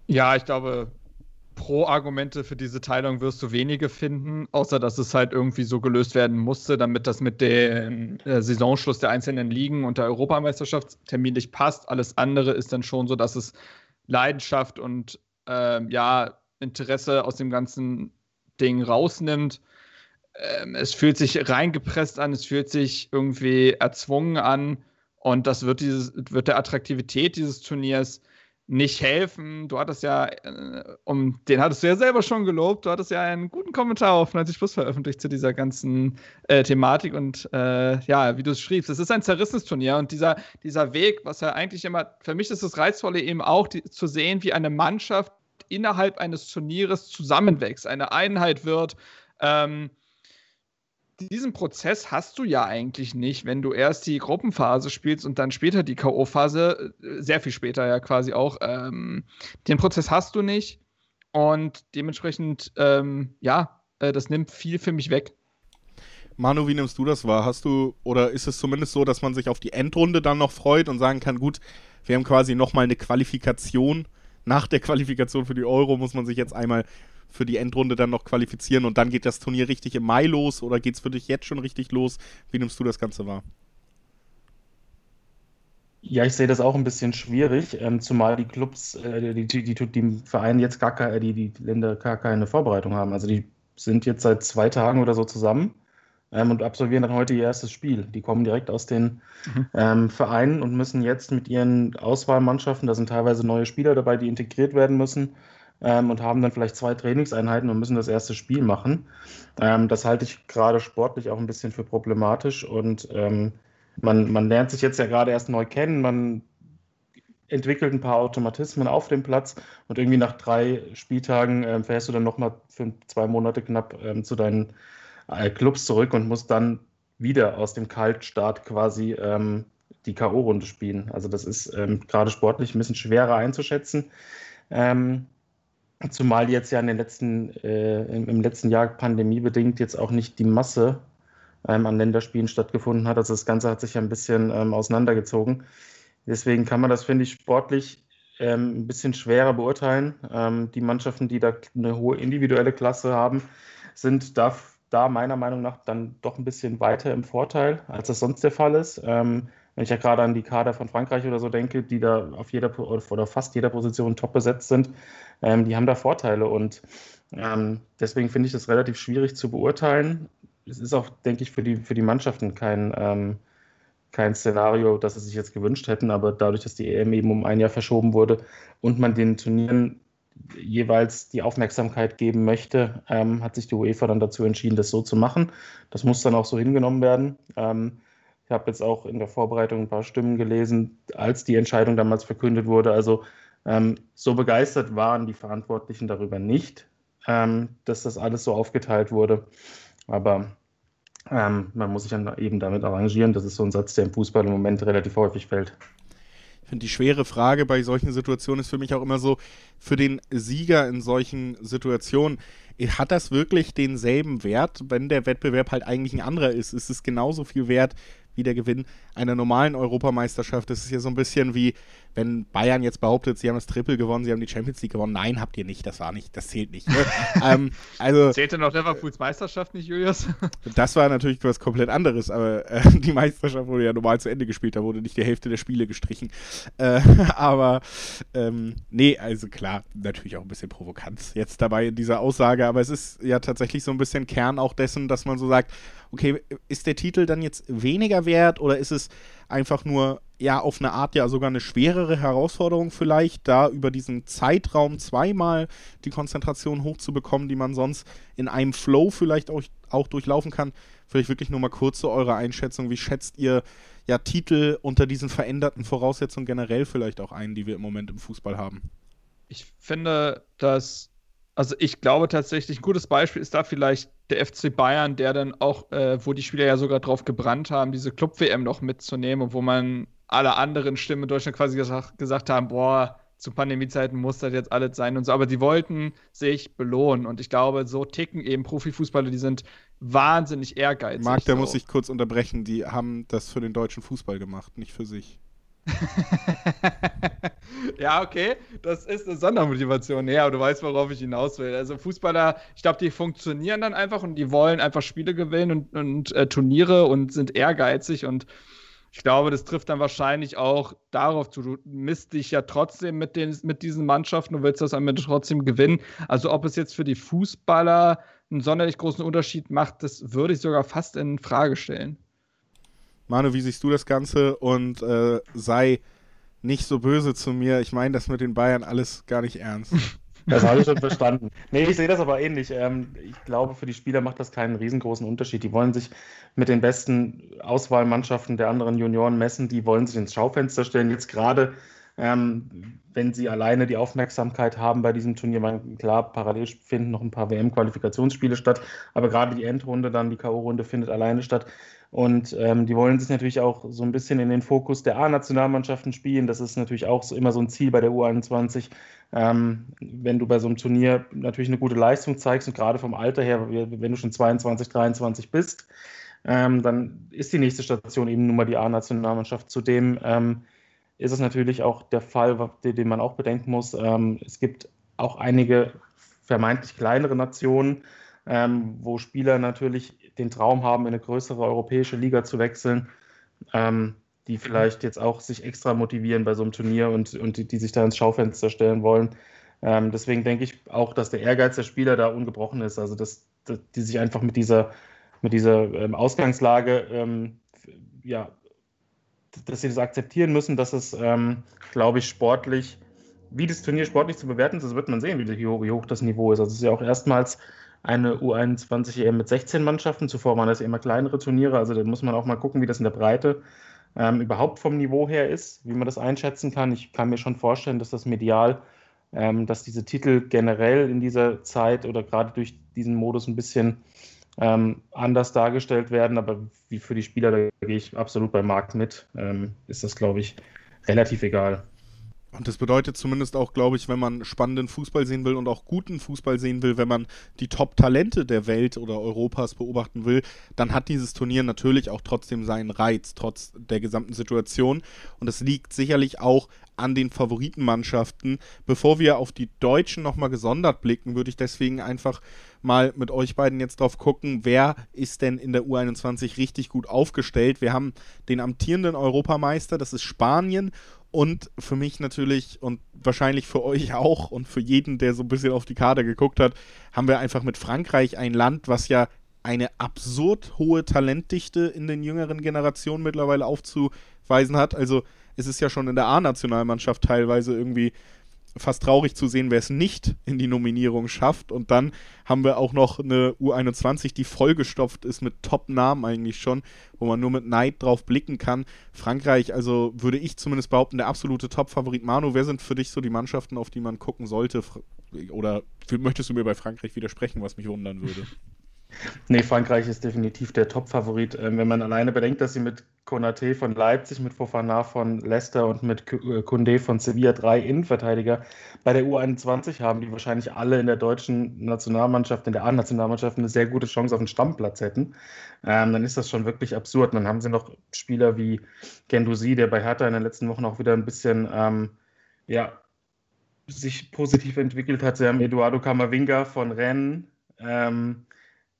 Ja, ich glaube, Pro-Argumente für diese Teilung wirst du wenige finden, außer dass es halt irgendwie so gelöst werden musste, damit das mit dem äh, Saisonschluss der einzelnen Ligen und der Europameisterschaft terminlich passt. Alles andere ist dann schon so, dass es Leidenschaft und äh, ja, Interesse aus dem ganzen Ding rausnimmt. Ähm, es fühlt sich reingepresst an, es fühlt sich irgendwie erzwungen an und das wird, dieses, wird der Attraktivität dieses Turniers nicht helfen. Du hattest ja, äh, um den hattest du ja selber schon gelobt, du hattest ja einen guten Kommentar auf 90 Plus veröffentlicht zu dieser ganzen äh, Thematik und äh, ja, wie du es schriebst, es ist ein zerrissenes Turnier und dieser, dieser Weg, was ja eigentlich immer, für mich ist das Reizvolle eben auch, die, zu sehen, wie eine Mannschaft innerhalb eines Turnieres zusammenwächst, eine Einheit wird. Ähm, diesen Prozess hast du ja eigentlich nicht, wenn du erst die Gruppenphase spielst und dann später die K.O.-Phase, äh, sehr viel später ja quasi auch. Ähm, den Prozess hast du nicht und dementsprechend, ähm, ja, äh, das nimmt viel für mich weg. Manu, wie nimmst du das wahr? Hast du, oder ist es zumindest so, dass man sich auf die Endrunde dann noch freut und sagen kann, gut, wir haben quasi nochmal eine Qualifikation. Nach der Qualifikation für die Euro muss man sich jetzt einmal für die Endrunde dann noch qualifizieren und dann geht das Turnier richtig im Mai los oder geht es für dich jetzt schon richtig los? Wie nimmst du das Ganze wahr? Ja, ich sehe das auch ein bisschen schwierig, ähm, zumal die Clubs, äh, die, die, die, die Vereine jetzt gar keine, die, die Länder gar keine Vorbereitung haben. Also die sind jetzt seit zwei Tagen oder so zusammen ähm, und absolvieren dann heute ihr erstes Spiel. Die kommen direkt aus den mhm. ähm, Vereinen und müssen jetzt mit ihren Auswahlmannschaften, da sind teilweise neue Spieler dabei, die integriert werden müssen, ähm, und haben dann vielleicht zwei Trainingseinheiten und müssen das erste Spiel machen. Ähm, das halte ich gerade sportlich auch ein bisschen für problematisch und ähm, man, man lernt sich jetzt ja gerade erst neu kennen, man entwickelt ein paar Automatismen auf dem Platz und irgendwie nach drei Spieltagen äh, fährst du dann nochmal für zwei Monate knapp ähm, zu deinen äh, Clubs zurück und musst dann wieder aus dem Kaltstart quasi ähm, die K.O.-Runde spielen. Also das ist ähm, gerade sportlich ein bisschen schwerer einzuschätzen. Ähm, Zumal jetzt ja in den letzten, äh, im, letzten Jahr pandemiebedingt jetzt auch nicht die Masse ähm, an Länderspielen stattgefunden hat. Also das Ganze hat sich ja ein bisschen ähm, auseinandergezogen. Deswegen kann man das, finde ich, sportlich ähm, ein bisschen schwerer beurteilen. Ähm, die Mannschaften, die da eine hohe individuelle Klasse haben, sind da, da meiner Meinung nach dann doch ein bisschen weiter im Vorteil, als das sonst der Fall ist. Wenn ich ja gerade an die Kader von Frankreich oder so denke, die da auf jeder oder fast jeder Position top besetzt sind, ähm, die haben da Vorteile und ähm, deswegen finde ich das relativ schwierig zu beurteilen. Es ist auch, denke ich, für die, für die Mannschaften kein, ähm, kein Szenario, das sie sich jetzt gewünscht hätten, aber dadurch, dass die EM eben um ein Jahr verschoben wurde und man den Turnieren jeweils die Aufmerksamkeit geben möchte, ähm, hat sich die UEFA dann dazu entschieden, das so zu machen. Das muss dann auch so hingenommen werden. Ähm, ich habe jetzt auch in der Vorbereitung ein paar Stimmen gelesen, als die Entscheidung damals verkündet wurde. Also ähm, so begeistert waren die Verantwortlichen darüber nicht, ähm, dass das alles so aufgeteilt wurde. Aber ähm, man muss sich dann eben damit arrangieren. Das ist so ein Satz, der im Fußball im Moment relativ häufig fällt. Ich finde, die schwere Frage bei solchen Situationen ist für mich auch immer so, für den Sieger in solchen Situationen, hat das wirklich denselben Wert, wenn der Wettbewerb halt eigentlich ein anderer ist? Ist es genauso viel wert wie der Gewinn einer normalen Europameisterschaft? Das ist ja so ein bisschen wie, wenn Bayern jetzt behauptet, sie haben das Triple gewonnen, sie haben die Champions League gewonnen. Nein, habt ihr nicht, das war nicht, das zählt nicht. Ne? [LAUGHS] ähm, also, Zählte noch Liverpools Meisterschaft nicht, Julius? [LAUGHS] das war natürlich was komplett anderes, aber äh, [LAUGHS] die Meisterschaft wurde ja normal zu Ende gespielt, da wurde nicht die Hälfte der Spiele gestrichen. Äh, aber ähm, nee, also klar, natürlich auch ein bisschen Provokanz jetzt dabei in dieser Aussage, aber es ist ja tatsächlich so ein bisschen Kern auch dessen, dass man so sagt, okay, ist der Titel dann jetzt weniger wert oder ist es einfach nur ja auf eine Art ja sogar eine schwerere Herausforderung vielleicht, da über diesen Zeitraum zweimal die Konzentration hochzubekommen, die man sonst in einem Flow vielleicht auch, auch durchlaufen kann. Vielleicht wirklich nur mal kurz zu eurer Einschätzung. Wie schätzt ihr ja Titel unter diesen veränderten Voraussetzungen generell vielleicht auch ein, die wir im Moment im Fußball haben? Ich finde, dass also ich glaube tatsächlich, ein gutes Beispiel ist da vielleicht der FC Bayern, der dann auch, äh, wo die Spieler ja sogar drauf gebrannt haben, diese Club-WM noch mitzunehmen, wo man alle anderen Stimmen in Deutschland quasi gesagt, gesagt haben, boah, zu Pandemiezeiten muss das jetzt alles sein und so. Aber die wollten sich belohnen. Und ich glaube, so ticken eben Profifußballer, die sind wahnsinnig ehrgeizig. Marc, der so. muss sich kurz unterbrechen. Die haben das für den deutschen Fußball gemacht, nicht für sich. [LAUGHS] ja, okay, das ist eine Sondermotivation. Ja, du weißt, worauf ich hinaus will. Also Fußballer, ich glaube, die funktionieren dann einfach und die wollen einfach Spiele gewinnen und, und äh, Turniere und sind ehrgeizig und ich glaube, das trifft dann wahrscheinlich auch darauf zu. Du misst dich ja trotzdem mit, den, mit diesen Mannschaften, du willst das am Ende trotzdem gewinnen. Also, ob es jetzt für die Fußballer einen sonderlich großen Unterschied macht, das würde ich sogar fast in Frage stellen. Manu, wie siehst du das Ganze? Und äh, sei nicht so böse zu mir. Ich meine das mit den Bayern alles gar nicht ernst. [LAUGHS] Das habe ich schon verstanden. Nee, ich sehe das aber ähnlich. Ähm, ich glaube, für die Spieler macht das keinen riesengroßen Unterschied. Die wollen sich mit den besten Auswahlmannschaften der anderen Junioren messen. Die wollen sich ins Schaufenster stellen. Jetzt gerade, ähm, wenn sie alleine die Aufmerksamkeit haben bei diesem Turnier, man, klar, parallel finden noch ein paar WM-Qualifikationsspiele statt, aber gerade die Endrunde, dann die K.O.-Runde findet alleine statt. Und ähm, die wollen sich natürlich auch so ein bisschen in den Fokus der A-Nationalmannschaften spielen. Das ist natürlich auch so immer so ein Ziel bei der U21. Ähm, wenn du bei so einem Turnier natürlich eine gute Leistung zeigst und gerade vom Alter her, wenn du schon 22, 23 bist, ähm, dann ist die nächste Station eben nun mal die A-Nationalmannschaft. Zudem ähm, ist es natürlich auch der Fall, den man auch bedenken muss. Ähm, es gibt auch einige vermeintlich kleinere Nationen, ähm, wo Spieler natürlich den Traum haben, in eine größere europäische Liga zu wechseln, ähm, die vielleicht jetzt auch sich extra motivieren bei so einem Turnier und, und die, die sich da ins Schaufenster stellen wollen. Ähm, deswegen denke ich auch, dass der Ehrgeiz der Spieler da ungebrochen ist. Also, dass, dass die sich einfach mit dieser, mit dieser ähm, Ausgangslage, ähm, ja, dass sie das akzeptieren müssen, dass es, ähm, glaube ich, sportlich, wie das Turnier sportlich zu bewerten ist, das wird man sehen, wie, wie hoch das Niveau ist. Also, es ist ja auch erstmals eine U21 EM mit 16 Mannschaften. Zuvor waren das immer kleinere Turniere. Also da muss man auch mal gucken, wie das in der Breite ähm, überhaupt vom Niveau her ist, wie man das einschätzen kann. Ich kann mir schon vorstellen, dass das medial, ähm, dass diese Titel generell in dieser Zeit oder gerade durch diesen Modus ein bisschen ähm, anders dargestellt werden. Aber wie für die Spieler, da gehe ich absolut bei Marc mit, ähm, ist das, glaube ich, relativ egal. Und das bedeutet zumindest auch, glaube ich, wenn man spannenden Fußball sehen will und auch guten Fußball sehen will, wenn man die Top-Talente der Welt oder Europas beobachten will, dann hat dieses Turnier natürlich auch trotzdem seinen Reiz, trotz der gesamten Situation. Und es liegt sicherlich auch an den Favoritenmannschaften. Bevor wir auf die Deutschen nochmal gesondert blicken, würde ich deswegen einfach mal mit euch beiden jetzt drauf gucken, wer ist denn in der U21 richtig gut aufgestellt. Wir haben den amtierenden Europameister, das ist Spanien und für mich natürlich und wahrscheinlich für euch auch und für jeden, der so ein bisschen auf die Karte geguckt hat, haben wir einfach mit Frankreich ein Land, was ja eine absurd hohe Talentdichte in den jüngeren Generationen mittlerweile aufzuweisen hat. Also es ist ja schon in der A-Nationalmannschaft teilweise irgendwie fast traurig zu sehen, wer es nicht in die Nominierung schafft. Und dann haben wir auch noch eine U21, die vollgestopft ist mit Top-Namen eigentlich schon, wo man nur mit Neid drauf blicken kann. Frankreich, also würde ich zumindest behaupten, der absolute Top-Favorit. Manu, wer sind für dich so die Mannschaften, auf die man gucken sollte? Oder möchtest du mir bei Frankreich widersprechen, was mich wundern würde? [LAUGHS] Nee, Frankreich ist definitiv der Top-Favorit. Ähm, wenn man alleine bedenkt, dass sie mit Konaté von Leipzig, mit Fofana von Leicester und mit Kunde äh, von Sevilla drei Innenverteidiger bei der U21 haben, die wahrscheinlich alle in der deutschen Nationalmannschaft, in der A-Nationalmannschaft eine sehr gute Chance auf einen Stammplatz hätten, ähm, dann ist das schon wirklich absurd. Und dann haben sie noch Spieler wie Gendouzi, der bei Hertha in den letzten Wochen auch wieder ein bisschen ähm, ja, sich positiv entwickelt hat. Sie haben Eduardo Camavinga von Rennes. Ähm,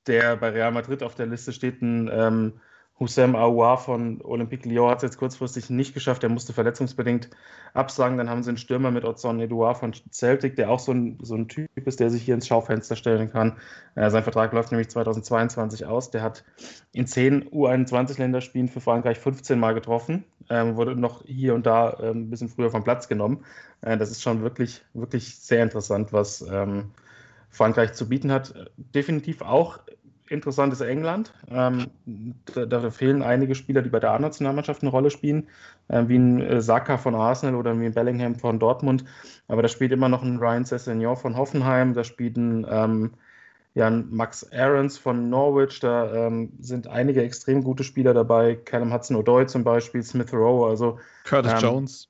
der bei Real Madrid auf der Liste steht, ein ähm, Hussein Aouar von Olympique Lyon hat es jetzt kurzfristig nicht geschafft. Er musste verletzungsbedingt absagen. Dann haben sie einen Stürmer mit Ozon Edouard von Celtic, der auch so ein, so ein Typ ist, der sich hier ins Schaufenster stellen kann. Äh, sein Vertrag läuft nämlich 2022 aus. Der hat in 10 U21-Länderspielen für Frankreich 15 Mal getroffen, äh, wurde noch hier und da äh, ein bisschen früher vom Platz genommen. Äh, das ist schon wirklich, wirklich sehr interessant, was ähm, Frankreich zu bieten hat. Definitiv auch interessant ist England. Ähm, da, da, fehlen einige Spieler, die bei der A-Nationalmannschaft eine Rolle spielen, äh, wie ein äh, Saka von Arsenal oder wie ein Bellingham von Dortmund. Aber da spielt immer noch ein Ryan Sessegnon von Hoffenheim, da spielt ein, ähm, ja, ein Max Aarons von Norwich, da ähm, sind einige extrem gute Spieler dabei, Callum Hudson-Odoi zum Beispiel, Smith Rowe, also Curtis ähm, Jones.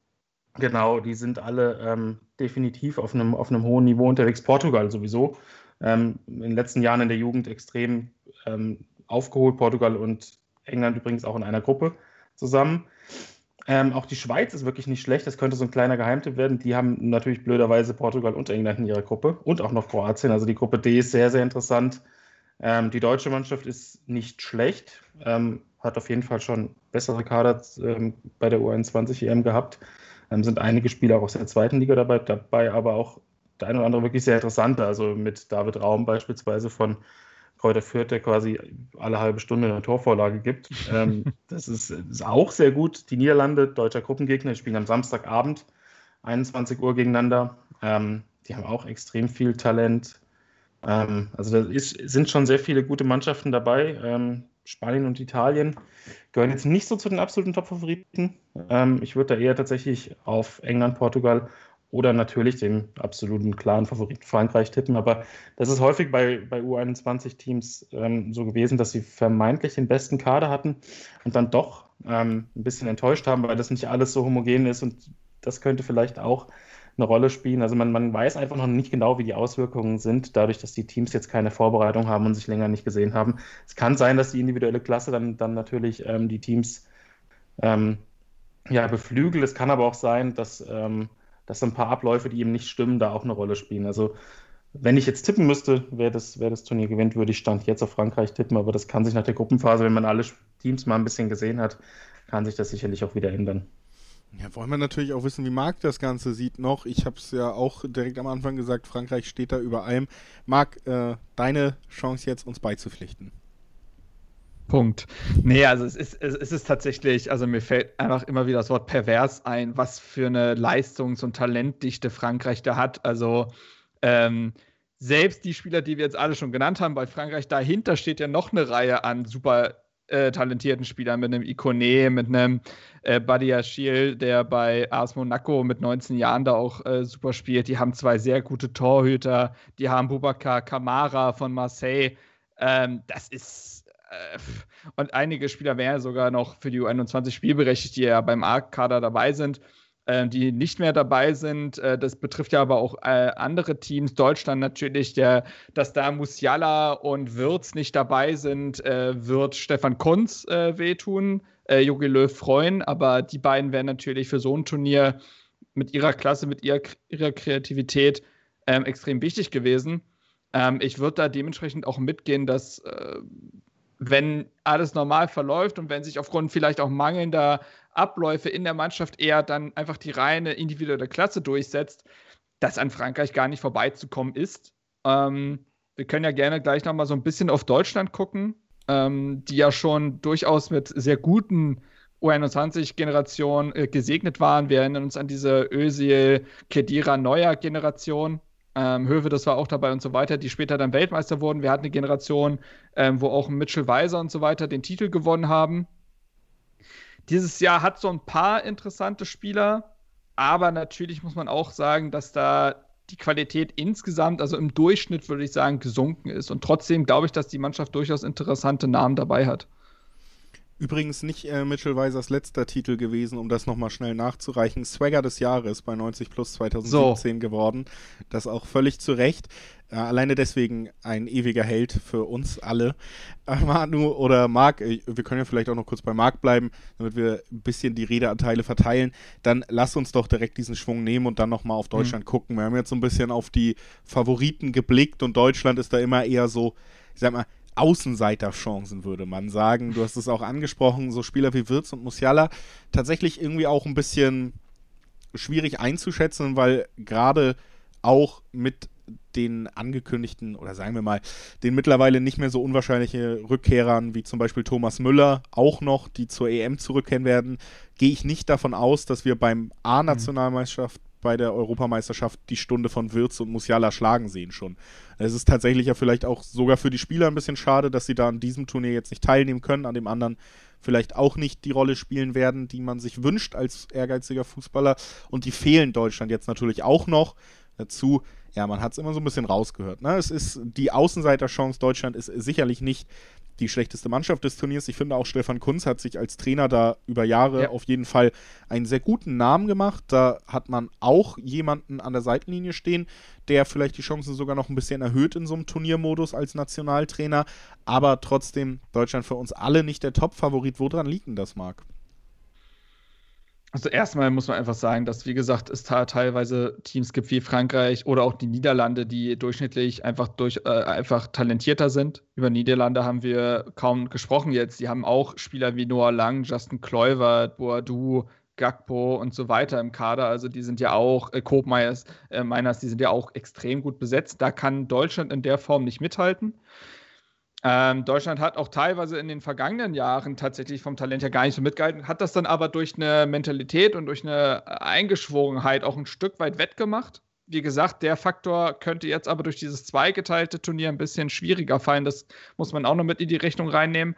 Genau, die sind alle ähm, definitiv auf einem, auf einem hohen Niveau unterwegs. Portugal sowieso ähm, in den letzten Jahren in der Jugend extrem ähm, aufgeholt. Portugal und England übrigens auch in einer Gruppe zusammen. Ähm, auch die Schweiz ist wirklich nicht schlecht. Das könnte so ein kleiner Geheimtipp werden. Die haben natürlich blöderweise Portugal und England in ihrer Gruppe und auch noch Kroatien. Also die Gruppe D ist sehr, sehr interessant. Ähm, die deutsche Mannschaft ist nicht schlecht. Ähm, hat auf jeden Fall schon bessere Kader ähm, bei der U21 EM gehabt. Ähm, sind einige Spieler auch aus der zweiten Liga dabei, dabei, aber auch der eine oder andere wirklich sehr interessante. Also mit David Raum beispielsweise von Kräuter Fürth, der quasi alle halbe Stunde eine Torvorlage gibt. Ähm, [LAUGHS] das ist, ist, auch sehr gut. Die Niederlande, deutscher Gruppengegner, die spielen am Samstagabend 21 Uhr gegeneinander. Ähm, die haben auch extrem viel Talent. Ähm, also da ist, sind schon sehr viele gute Mannschaften dabei. Ähm, Spanien und Italien gehören jetzt nicht so zu den absoluten Top-Favoriten. Ähm, ich würde da eher tatsächlich auf England, Portugal oder natürlich dem absoluten klaren Favoriten Frankreich tippen. Aber das ist häufig bei, bei U21-Teams ähm, so gewesen, dass sie vermeintlich den besten Kader hatten und dann doch ähm, ein bisschen enttäuscht haben, weil das nicht alles so homogen ist und das könnte vielleicht auch eine Rolle spielen. Also man, man weiß einfach noch nicht genau, wie die Auswirkungen sind, dadurch, dass die Teams jetzt keine Vorbereitung haben und sich länger nicht gesehen haben. Es kann sein, dass die individuelle Klasse dann, dann natürlich ähm, die Teams ähm, ja, beflügelt. Es kann aber auch sein, dass ähm, dass ein paar Abläufe, die eben nicht stimmen, da auch eine Rolle spielen. Also wenn ich jetzt tippen müsste, wer das, wer das Turnier gewinnt, würde ich Stand jetzt auf Frankreich tippen, aber das kann sich nach der Gruppenphase, wenn man alle Teams mal ein bisschen gesehen hat, kann sich das sicherlich auch wieder ändern. Ja, wollen wir natürlich auch wissen, wie Marc das Ganze sieht noch. Ich habe es ja auch direkt am Anfang gesagt, Frankreich steht da über allem. Marc, äh, deine Chance jetzt, uns beizupflichten. Punkt. Nee, also es ist, es ist tatsächlich, also mir fällt einfach immer wieder das Wort pervers ein, was für eine Leistungs- und Talentdichte Frankreich da hat. Also ähm, selbst die Spieler, die wir jetzt alle schon genannt haben, bei Frankreich dahinter steht ja noch eine Reihe an super äh, talentierten Spielern mit einem Ikoné, mit einem äh, Badiachil, der bei AS Monaco mit 19 Jahren da auch äh, super spielt. Die haben zwei sehr gute Torhüter. Die haben Boubacar Kamara von Marseille. Ähm, das ist und einige Spieler wären sogar noch für die U21 spielberechtigt, die ja beim A-Kader dabei sind, äh, die nicht mehr dabei sind. Äh, das betrifft ja aber auch andere Teams. Deutschland natürlich, der, dass da Musiala und Wirtz nicht dabei sind, wird Stefan Kunz wehtun, Jogi Löw freuen, aber die beiden wären natürlich für so ein Turnier mit ihrer Klasse, mit ihrer, ihrer Kreativität ähm, extrem wichtig gewesen. Ähm, ich würde da dementsprechend auch mitgehen, dass äh, wenn alles normal verläuft und wenn sich aufgrund vielleicht auch mangelnder Abläufe in der Mannschaft eher dann einfach die reine individuelle Klasse durchsetzt, dass an Frankreich gar nicht vorbeizukommen ist. Ähm, wir können ja gerne gleich nochmal so ein bisschen auf Deutschland gucken, ähm, die ja schon durchaus mit sehr guten U21-Generationen äh, gesegnet waren. Wir erinnern uns an diese Özil, Kedira, Neuer-Generation ähm, Höwe, das war auch dabei und so weiter, die später dann Weltmeister wurden. Wir hatten eine Generation, ähm, wo auch Mitchell Weiser und so weiter den Titel gewonnen haben. Dieses Jahr hat so ein paar interessante Spieler, aber natürlich muss man auch sagen, dass da die Qualität insgesamt, also im Durchschnitt würde ich sagen, gesunken ist. Und trotzdem glaube ich, dass die Mannschaft durchaus interessante Namen dabei hat. Übrigens nicht äh, Mitchell Weisers letzter Titel gewesen, um das nochmal schnell nachzureichen. Swagger des Jahres bei 90 Plus 2017 so. geworden. Das auch völlig zu Recht. Äh, alleine deswegen ein ewiger Held für uns alle. Äh, Manu oder Marc, äh, wir können ja vielleicht auch noch kurz bei Marc bleiben, damit wir ein bisschen die Redeanteile verteilen. Dann lass uns doch direkt diesen Schwung nehmen und dann nochmal auf Deutschland mhm. gucken. Wir haben jetzt so ein bisschen auf die Favoriten geblickt und Deutschland ist da immer eher so, ich sag mal, Außenseiterchancen, würde man sagen. Du hast es auch angesprochen, so Spieler wie Wirtz und Musiala tatsächlich irgendwie auch ein bisschen schwierig einzuschätzen, weil gerade auch mit den angekündigten oder sagen wir mal den mittlerweile nicht mehr so unwahrscheinliche Rückkehrern wie zum Beispiel Thomas Müller auch noch, die zur EM zurückkehren werden, gehe ich nicht davon aus, dass wir beim A-Nationalmeisterschaft bei der Europameisterschaft die Stunde von Wirtz und Musiala schlagen sehen schon. Es ist tatsächlich ja vielleicht auch sogar für die Spieler ein bisschen schade, dass sie da an diesem Turnier jetzt nicht teilnehmen können, an dem anderen vielleicht auch nicht die Rolle spielen werden, die man sich wünscht als ehrgeiziger Fußballer. Und die fehlen Deutschland jetzt natürlich auch noch. Dazu ja, man hat es immer so ein bisschen rausgehört. Ne? Es ist die Außenseiterchance. Deutschland ist sicherlich nicht die schlechteste Mannschaft des Turniers. Ich finde auch Stefan Kunz hat sich als Trainer da über Jahre ja. auf jeden Fall einen sehr guten Namen gemacht. Da hat man auch jemanden an der Seitenlinie stehen, der vielleicht die Chancen sogar noch ein bisschen erhöht in so einem Turniermodus als Nationaltrainer. Aber trotzdem Deutschland für uns alle nicht der Top-Favorit. Woran liegt denn das, Marc? Also erstmal muss man einfach sagen, dass, wie gesagt, es teilweise Teams gibt wie Frankreich oder auch die Niederlande, die durchschnittlich einfach durch äh, einfach talentierter sind. Über Niederlande haben wir kaum gesprochen jetzt. Die haben auch Spieler wie Noah Lang, Justin Kluivert, Boadu, Gakpo und so weiter im Kader. Also die sind ja auch, äh, Kopmeyers, äh, Meiners, die sind ja auch extrem gut besetzt. Da kann Deutschland in der Form nicht mithalten. Ähm, Deutschland hat auch teilweise in den vergangenen Jahren tatsächlich vom Talent her gar nicht so mitgehalten, hat das dann aber durch eine Mentalität und durch eine Eingeschworenheit auch ein Stück weit wettgemacht. Wie gesagt, der Faktor könnte jetzt aber durch dieses zweigeteilte Turnier ein bisschen schwieriger fallen. Das muss man auch noch mit in die Rechnung reinnehmen.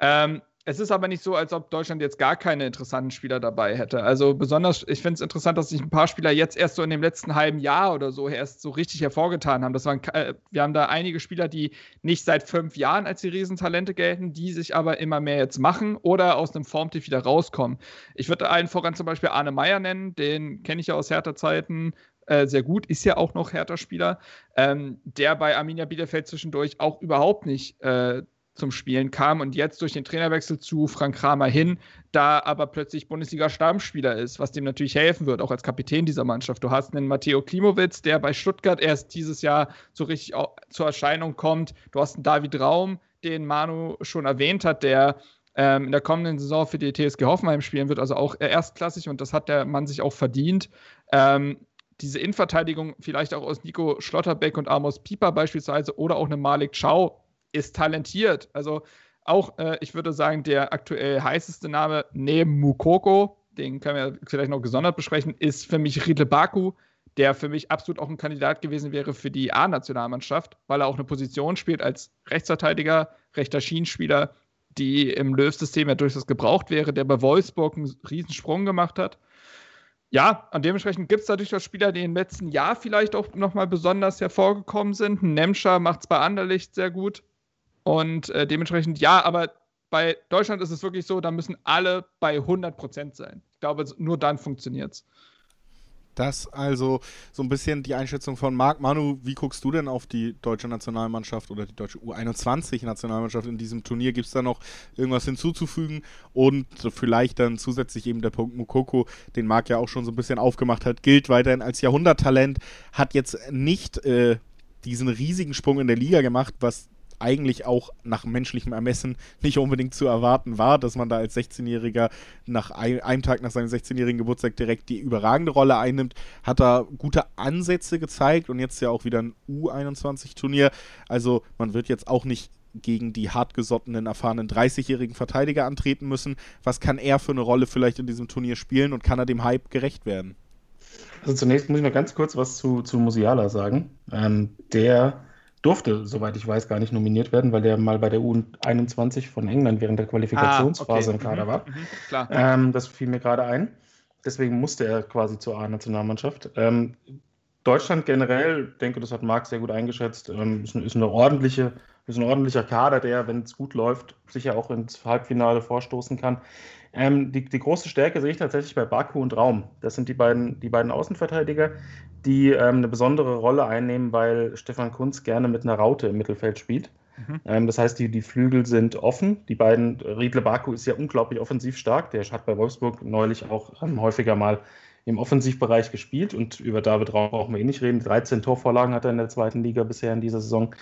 Ähm, es ist aber nicht so, als ob Deutschland jetzt gar keine interessanten Spieler dabei hätte. Also besonders, ich finde es interessant, dass sich ein paar Spieler jetzt erst so in dem letzten halben Jahr oder so erst so richtig hervorgetan haben. Das waren, äh, wir haben da einige Spieler, die nicht seit fünf Jahren als die Riesentalente gelten, die sich aber immer mehr jetzt machen oder aus einem Formtief wieder rauskommen. Ich würde allen voran zum Beispiel Arne Meyer nennen, den kenne ich ja aus härter Zeiten, äh, sehr gut, ist ja auch noch härter Spieler, ähm, der bei Arminia Bielefeld zwischendurch auch überhaupt nicht äh, zum Spielen kam und jetzt durch den Trainerwechsel zu Frank Kramer hin, da aber plötzlich Bundesliga-Stammspieler ist, was dem natürlich helfen wird, auch als Kapitän dieser Mannschaft. Du hast einen Matteo Klimowitz, der bei Stuttgart erst dieses Jahr so richtig zur Erscheinung kommt. Du hast einen David Raum, den Manu schon erwähnt hat, der ähm, in der kommenden Saison für die TSG Hoffenheim spielen wird, also auch erstklassig und das hat der Mann sich auch verdient. Ähm, diese Innenverteidigung vielleicht auch aus Nico Schlotterbeck und Amos Pieper beispielsweise oder auch eine Malik Chow, ist talentiert. Also auch, äh, ich würde sagen, der aktuell heißeste Name neben Mukoko, den können wir vielleicht noch gesondert besprechen, ist für mich Riedle Baku, der für mich absolut auch ein Kandidat gewesen wäre für die A-Nationalmannschaft, weil er auch eine Position spielt als Rechtsverteidiger, rechter Schienenspieler, die im Löw-System ja durchaus gebraucht wäre, der bei Wolfsburg einen Riesensprung gemacht hat. Ja, und dementsprechend gibt es da durchaus Spieler, die im letzten Jahr vielleicht auch nochmal besonders hervorgekommen sind. Nemscher macht es bei Anderlicht sehr gut. Und äh, dementsprechend, ja, aber bei Deutschland ist es wirklich so, da müssen alle bei 100 Prozent sein. Ich glaube, nur dann funktioniert es. Das also so ein bisschen die Einschätzung von Marc. Manu, wie guckst du denn auf die deutsche Nationalmannschaft oder die deutsche U21-Nationalmannschaft in diesem Turnier? Gibt es da noch irgendwas hinzuzufügen? Und vielleicht dann zusätzlich eben der Punkt Mukoko, den Marc ja auch schon so ein bisschen aufgemacht hat, gilt weiterhin als Jahrhunderttalent, hat jetzt nicht äh, diesen riesigen Sprung in der Liga gemacht, was eigentlich auch nach menschlichem Ermessen nicht unbedingt zu erwarten war, dass man da als 16-Jähriger nach ein, einem Tag nach seinem 16-jährigen Geburtstag direkt die überragende Rolle einnimmt, hat er gute Ansätze gezeigt und jetzt ja auch wieder ein U21-Turnier. Also man wird jetzt auch nicht gegen die hartgesottenen, erfahrenen 30-jährigen Verteidiger antreten müssen. Was kann er für eine Rolle vielleicht in diesem Turnier spielen und kann er dem Hype gerecht werden? Also zunächst muss ich mal ganz kurz was zu, zu Musiala sagen. Ähm, der durfte, soweit ich weiß, gar nicht nominiert werden, weil der mal bei der U21 von England während der Qualifikationsphase ah, okay. im Kader mhm, war. Mhm, ähm, das fiel mir gerade ein. Deswegen musste er quasi zur A-Nationalmannschaft. Ähm, Deutschland generell, denke, das hat Marc sehr gut eingeschätzt, ähm, ist, ist, eine ordentliche, ist ein ordentlicher Kader, der, wenn es gut läuft, sicher auch ins Halbfinale vorstoßen kann. Ähm, die, die, große Stärke sehe ich tatsächlich bei Baku und Raum. Das sind die beiden, die beiden Außenverteidiger, die ähm, eine besondere Rolle einnehmen, weil Stefan Kunz gerne mit einer Raute im Mittelfeld spielt. Mhm. Ähm, das heißt, die, die Flügel sind offen. Die beiden, Riedle Baku ist ja unglaublich offensiv stark. Der hat bei Wolfsburg neulich auch ähm, häufiger mal im Offensivbereich gespielt und über David Raum brauchen wir eh nicht reden. 13 Torvorlagen hat er in der zweiten Liga bisher in dieser Saison.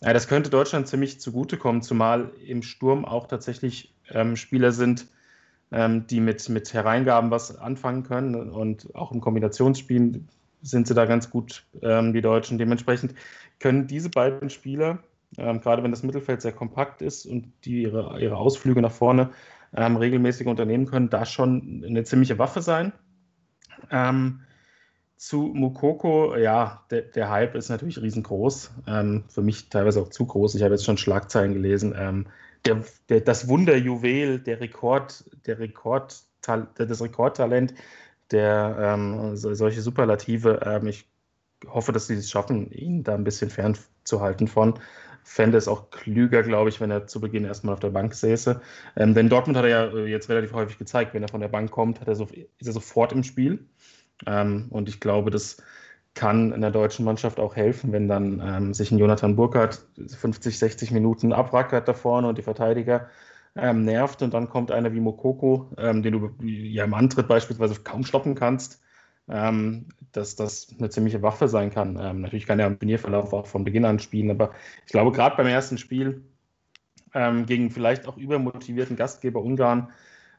Ja, das könnte Deutschland ziemlich zugutekommen, zumal im Sturm auch tatsächlich ähm, Spieler sind, ähm, die mit, mit Hereingaben was anfangen können und auch im Kombinationsspiel sind sie da ganz gut, ähm, die Deutschen. Dementsprechend können diese beiden Spieler, ähm, gerade wenn das Mittelfeld sehr kompakt ist und die ihre, ihre Ausflüge nach vorne ähm, regelmäßig unternehmen können, da schon eine ziemliche Waffe sein. Ähm, zu Mukoko, ja, der, der, Hype ist natürlich riesengroß. Ähm, für mich teilweise auch zu groß. Ich habe jetzt schon Schlagzeilen gelesen. Der, der, das Wunderjuwel, der Rekord, der Rekord, das Rekordtalent, der ähm, solche Superlative. Ähm, ich hoffe, dass sie es schaffen, ihn da ein bisschen fernzuhalten von. Fände es auch klüger, glaube ich, wenn er zu Beginn erstmal auf der Bank säße. Ähm, denn Dortmund hat er ja äh, jetzt relativ häufig gezeigt, wenn er von der Bank kommt, er so, ist er sofort im Spiel. Ähm, und ich glaube, das kann in der deutschen Mannschaft auch helfen, wenn dann ähm, sich ein Jonathan Burkhardt 50, 60 Minuten abrackert da vorne und die Verteidiger ähm, nervt und dann kommt einer wie Mokoko, ähm, den du ja im Antritt beispielsweise kaum stoppen kannst, ähm, dass das eine ziemliche Waffe sein kann. Ähm, natürlich kann er im Turnierverlauf auch von Beginn an spielen, aber ich glaube, gerade beim ersten Spiel ähm, gegen vielleicht auch übermotivierten Gastgeber Ungarn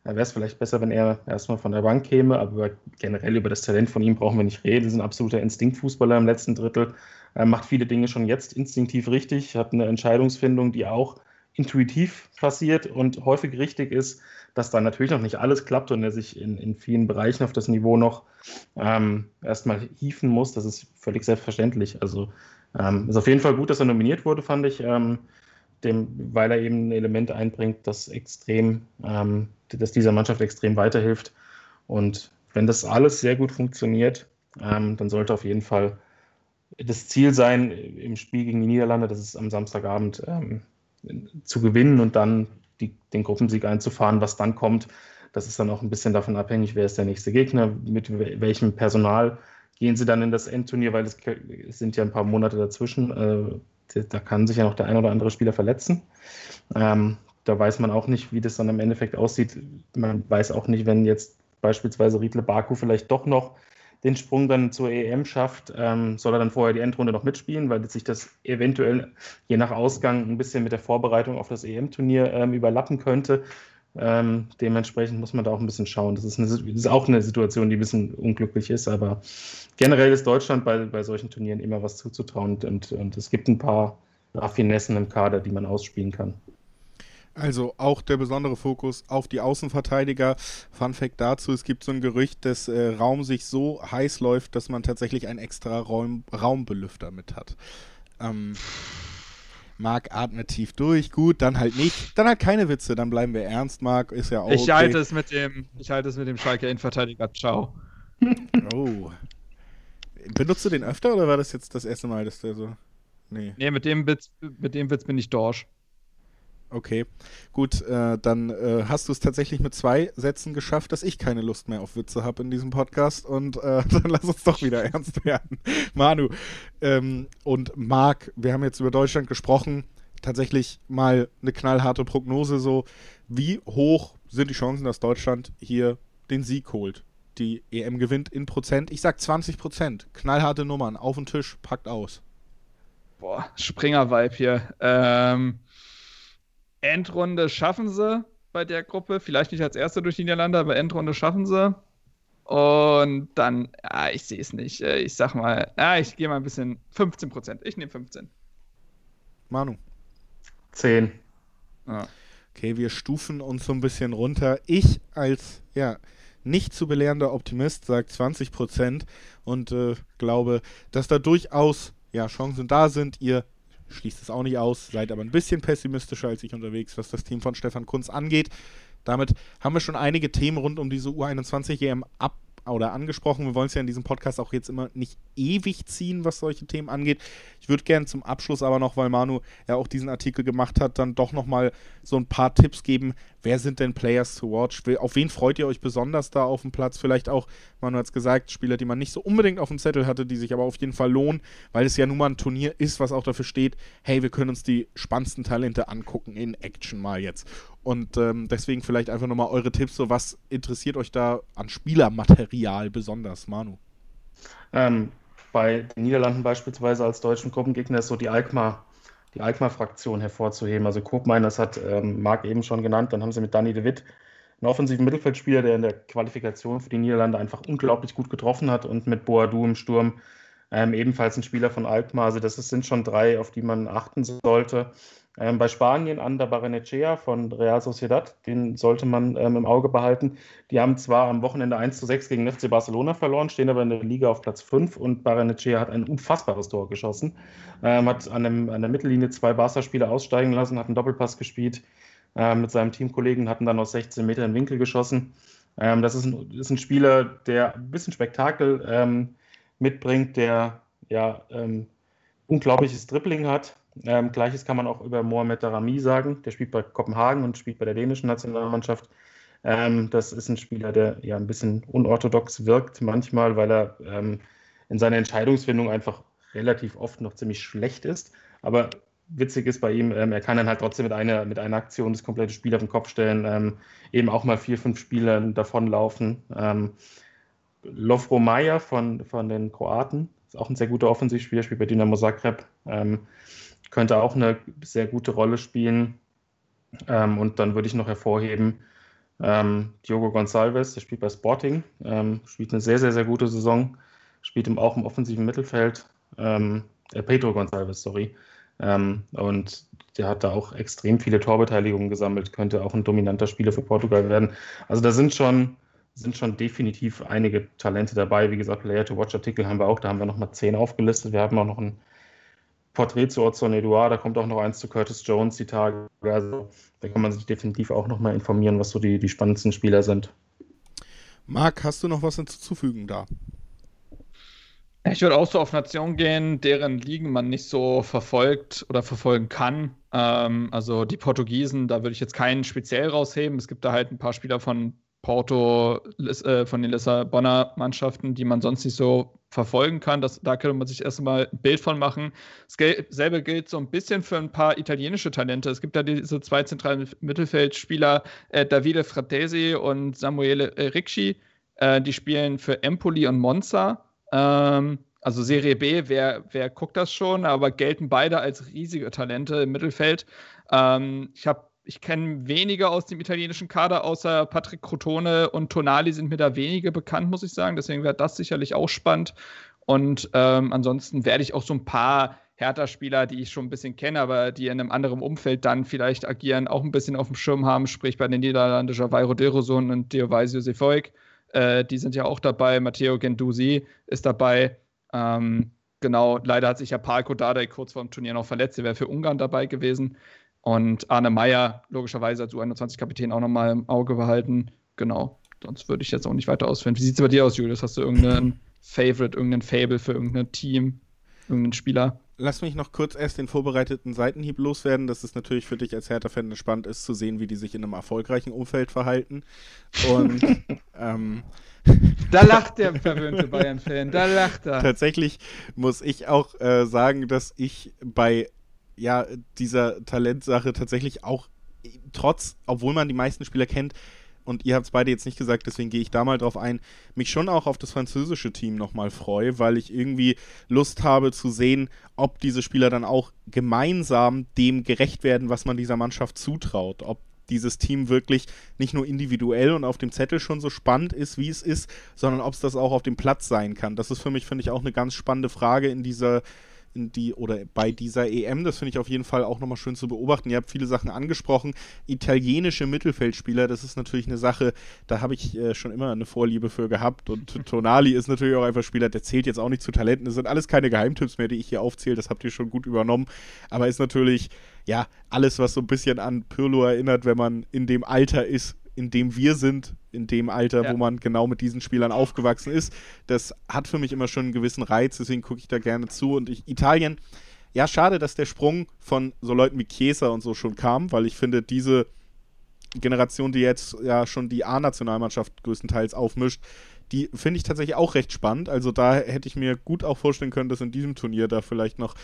wäre es vielleicht besser, wenn er erstmal von der Bank käme, aber generell über das Talent von ihm brauchen wir nicht reden. Er ist ein absoluter Instinktfußballer im letzten Drittel, er macht viele Dinge schon jetzt instinktiv richtig, hat eine Entscheidungsfindung, die auch intuitiv passiert und häufig richtig ist, dass dann natürlich noch nicht alles klappt und er sich in, in vielen Bereichen auf das Niveau noch ähm, erstmal hieven muss. Das ist völlig selbstverständlich. Also ähm, ist auf jeden Fall gut, dass er nominiert wurde, fand ich, ähm, dem, weil er eben ein Element einbringt, das extrem, ähm, das dieser Mannschaft extrem weiterhilft. Und wenn das alles sehr gut funktioniert, ähm, dann sollte auf jeden Fall das Ziel sein, im Spiel gegen die Niederlande, das ist am Samstagabend, ähm, zu gewinnen und dann die, den Gruppensieg einzufahren. Was dann kommt, das ist dann auch ein bisschen davon abhängig, wer ist der nächste Gegner, mit welchem Personal gehen sie dann in das Endturnier, weil es, sind ja ein paar Monate dazwischen. Äh, da kann sich ja noch der ein oder andere Spieler verletzen. Ähm, da weiß man auch nicht, wie das dann im Endeffekt aussieht. Man weiß auch nicht, wenn jetzt beispielsweise Riedle Baku vielleicht doch noch den Sprung dann zur EM schafft, ähm, soll er dann vorher die Endrunde noch mitspielen, weil sich das eventuell je nach Ausgang ein bisschen mit der Vorbereitung auf das EM-Turnier ähm, überlappen könnte. Ähm, dementsprechend muss man da auch ein bisschen schauen. Das ist, eine, das ist, auch eine Situation, die ein bisschen unglücklich ist, aber generell ist Deutschland bei, bei solchen Turnieren immer was zuzutrauen und, und, und es gibt ein paar Raffinessen im Kader, die man ausspielen kann. Also auch der besondere Fokus auf die Außenverteidiger. Fun Fact dazu: Es gibt so ein Gerücht, dass äh, Raum sich so heiß läuft, dass man tatsächlich einen extra Raum, Raumbelüfter mit hat. Ähm, Marc atmet tief durch, gut, dann halt nicht. Dann halt keine Witze, dann bleiben wir ernst, Marc, ist ja auch. Ich okay. halte es mit dem, ich halte es mit dem Schalke Innenverteidiger. Ciao. Oh. Benutzt du den öfter oder war das jetzt das erste Mal, dass der so. Nee. Nee, mit dem Witz, mit dem Witz bin ich Dorsch. Okay, gut, äh, dann äh, hast du es tatsächlich mit zwei Sätzen geschafft, dass ich keine Lust mehr auf Witze habe in diesem Podcast und äh, [LAUGHS] dann lass uns doch wieder ernst werden. Manu ähm, und Marc, wir haben jetzt über Deutschland gesprochen, tatsächlich mal eine knallharte Prognose so, wie hoch sind die Chancen, dass Deutschland hier den Sieg holt? Die EM gewinnt in Prozent, ich sag 20 Prozent, knallharte Nummern, auf den Tisch, packt aus. Boah, Springer-Vibe hier. Ähm Endrunde schaffen sie bei der Gruppe. Vielleicht nicht als Erster durch die Niederlande, aber Endrunde schaffen sie. Und dann, ja, ich sehe es nicht. Äh, ich sag mal, ja, ich gehe mal ein bisschen 15 Prozent. Ich nehme 15. Manu. 10. Ah. Okay, wir stufen uns so ein bisschen runter. Ich als, ja, nicht zu belehrender Optimist sage 20 Prozent und äh, glaube, dass da durchaus ja, Chancen da sind. Ihr schließt es auch nicht aus, seid aber ein bisschen pessimistischer als ich unterwegs, was das Team von Stefan Kunz angeht. Damit haben wir schon einige Themen rund um diese U21 EM ab oder angesprochen. Wir wollen es ja in diesem Podcast auch jetzt immer nicht ewig ziehen, was solche Themen angeht. Ich würde gerne zum Abschluss aber noch, weil Manu ja auch diesen Artikel gemacht hat, dann doch nochmal so ein paar Tipps geben. Wer sind denn Players to watch? Auf wen freut ihr euch besonders da auf dem Platz? Vielleicht auch, Manu hat es gesagt, Spieler, die man nicht so unbedingt auf dem Zettel hatte, die sich aber auf jeden Fall lohnen, weil es ja nun mal ein Turnier ist, was auch dafür steht, hey, wir können uns die spannendsten Talente angucken in Action mal jetzt. Und ähm, deswegen vielleicht einfach nochmal eure Tipps, so was interessiert euch da an Spielermaterial besonders, Manu? Ähm, bei den Niederlanden beispielsweise als deutschen Gruppengegner ist so die Alkmaar, die Alkmaar-Fraktion hervorzuheben. Also Kopmein, das hat ähm, Marc eben schon genannt, dann haben sie mit Danny de Witt einen offensiven Mittelfeldspieler, der in der Qualifikation für die Niederlande einfach unglaublich gut getroffen hat und mit Boadu im Sturm ähm, ebenfalls ein Spieler von Alkmaar. Also das sind schon drei, auf die man achten sollte. Ähm, bei Spanien Ander Barrenechea von Real Sociedad, den sollte man ähm, im Auge behalten. Die haben zwar am Wochenende 1 zu 6 gegen FC Barcelona verloren, stehen aber in der Liga auf Platz 5 und Barrenechea hat ein unfassbares Tor geschossen. Ähm, hat an, dem, an, der Mittellinie zwei Barca-Spieler aussteigen lassen, hat einen Doppelpass gespielt äh, mit seinem Teamkollegen, hatten dann aus 16 Metern Winkel geschossen. Ähm, das ist ein, ist ein, Spieler, der ein bisschen Spektakel ähm, mitbringt, der ja ähm, unglaubliches Dribbling hat, ähm, Gleiches kann man auch über Mohamed Darami sagen. Der spielt bei Kopenhagen und spielt bei der dänischen Nationalmannschaft. Ähm, das ist ein Spieler, der ja ein bisschen unorthodox wirkt manchmal, weil er ähm, in seiner Entscheidungsfindung einfach relativ oft noch ziemlich schlecht ist. Aber witzig ist bei ihm, ähm, er kann dann halt trotzdem mit einer, mit einer Aktion das komplette Spiel auf den Kopf stellen, ähm, eben auch mal vier, fünf Spiele davonlaufen. Ähm, Lovro Maja von, von den Kroaten ist auch ein sehr guter Offensivspieler, spielt bei Dynamo Zagreb, ähm, könnte auch eine sehr gute Rolle spielen. Ähm, und dann würde ich noch hervorheben, ähm, Diogo Gonçalves, der spielt bei Sporting, ähm, spielt eine sehr, sehr, sehr gute Saison, spielt auch im offensiven Mittelfeld. Ähm, äh, Pedro Gonçalves, sorry. Ähm, und der hat da auch extrem viele Torbeteiligungen gesammelt, könnte auch ein dominanter Spieler für Portugal werden. Also da sind schon, sind schon definitiv einige Talente dabei. Wie gesagt, Player to Watch Artikel haben wir auch, da haben wir nochmal zehn aufgelistet. Wir haben auch noch ein Porträt zu Ozon Edouard, da kommt auch noch eins zu Curtis Jones die Tage. Also da kann man sich definitiv auch nochmal informieren, was so die, die spannendsten Spieler sind. Marc, hast du noch was hinzuzufügen da? Ich würde auch so auf Nationen gehen, deren Ligen man nicht so verfolgt oder verfolgen kann. Ähm, also die Portugiesen, da würde ich jetzt keinen speziell rausheben. Es gibt da halt ein paar Spieler von Porto, äh, von den Lissabonner Mannschaften, die man sonst nicht so verfolgen kann. Das, da könnte man sich erstmal ein Bild von machen. Dasselbe gilt so ein bisschen für ein paar italienische Talente. Es gibt da diese zwei zentralen Mittelfeldspieler, äh, Davide Fratesi und Samuele Ricci. Äh, die spielen für Empoli und Monza. Ähm, also Serie B, wer, wer guckt das schon, aber gelten beide als riesige Talente im Mittelfeld. Ähm, ich habe ich kenne wenige aus dem italienischen Kader, außer Patrick Crotone und Tonali sind mir da wenige bekannt, muss ich sagen. Deswegen wäre das sicherlich auch spannend. Und ähm, ansonsten werde ich auch so ein paar Hertha-Spieler, die ich schon ein bisschen kenne, aber die in einem anderen Umfeld dann vielleicht agieren, auch ein bisschen auf dem Schirm haben. Sprich bei den Niederlanden Javairo Deroson und Diovaisio Sefoik. Äh, die sind ja auch dabei. Matteo Gendusi ist dabei. Ähm, genau, leider hat sich ja Palko Dardai kurz vor dem Turnier noch verletzt. Er wäre für Ungarn dabei gewesen. Und Arne Meyer, logischerweise als U21-Kapitän, auch nochmal im Auge behalten. Genau. Sonst würde ich jetzt auch nicht weiter ausführen. Wie sieht es bei dir aus, Julius? Hast du irgendeinen Favorite, irgendeinen Fable für irgendein Team, irgendeinen Spieler? Lass mich noch kurz erst den vorbereiteten Seitenhieb loswerden, dass es natürlich für dich als Hertha-Fan spannend ist, zu sehen, wie die sich in einem erfolgreichen Umfeld verhalten. Und [LAUGHS] ähm, da lacht der verwöhnte Bayern-Fan, da lacht er. Tatsächlich muss ich auch äh, sagen, dass ich bei ja, dieser Talentsache tatsächlich auch trotz, obwohl man die meisten Spieler kennt, und ihr habt es beide jetzt nicht gesagt, deswegen gehe ich da mal drauf ein, mich schon auch auf das französische Team nochmal freue, weil ich irgendwie Lust habe zu sehen, ob diese Spieler dann auch gemeinsam dem gerecht werden, was man dieser Mannschaft zutraut. Ob dieses Team wirklich nicht nur individuell und auf dem Zettel schon so spannend ist, wie es ist, sondern ob es das auch auf dem Platz sein kann. Das ist für mich, finde ich, auch eine ganz spannende Frage in dieser die oder bei dieser EM. Das finde ich auf jeden Fall auch nochmal schön zu beobachten. Ihr habt viele Sachen angesprochen. Italienische Mittelfeldspieler, das ist natürlich eine Sache, da habe ich äh, schon immer eine Vorliebe für gehabt. Und [LAUGHS] Tonali ist natürlich auch einfach Spieler, der zählt jetzt auch nicht zu Talenten. Das sind alles keine Geheimtipps mehr, die ich hier aufzähle. Das habt ihr schon gut übernommen. Aber ist natürlich, ja, alles, was so ein bisschen an Pirlo erinnert, wenn man in dem Alter ist, in dem wir sind, in dem Alter, ja. wo man genau mit diesen Spielern aufgewachsen ist. Das hat für mich immer schon einen gewissen Reiz, deswegen gucke ich da gerne zu. Und ich, Italien, ja, schade, dass der Sprung von so Leuten wie Chiesa und so schon kam, weil ich finde, diese Generation, die jetzt ja schon die A-Nationalmannschaft größtenteils aufmischt, die finde ich tatsächlich auch recht spannend. Also da hätte ich mir gut auch vorstellen können, dass in diesem Turnier da vielleicht noch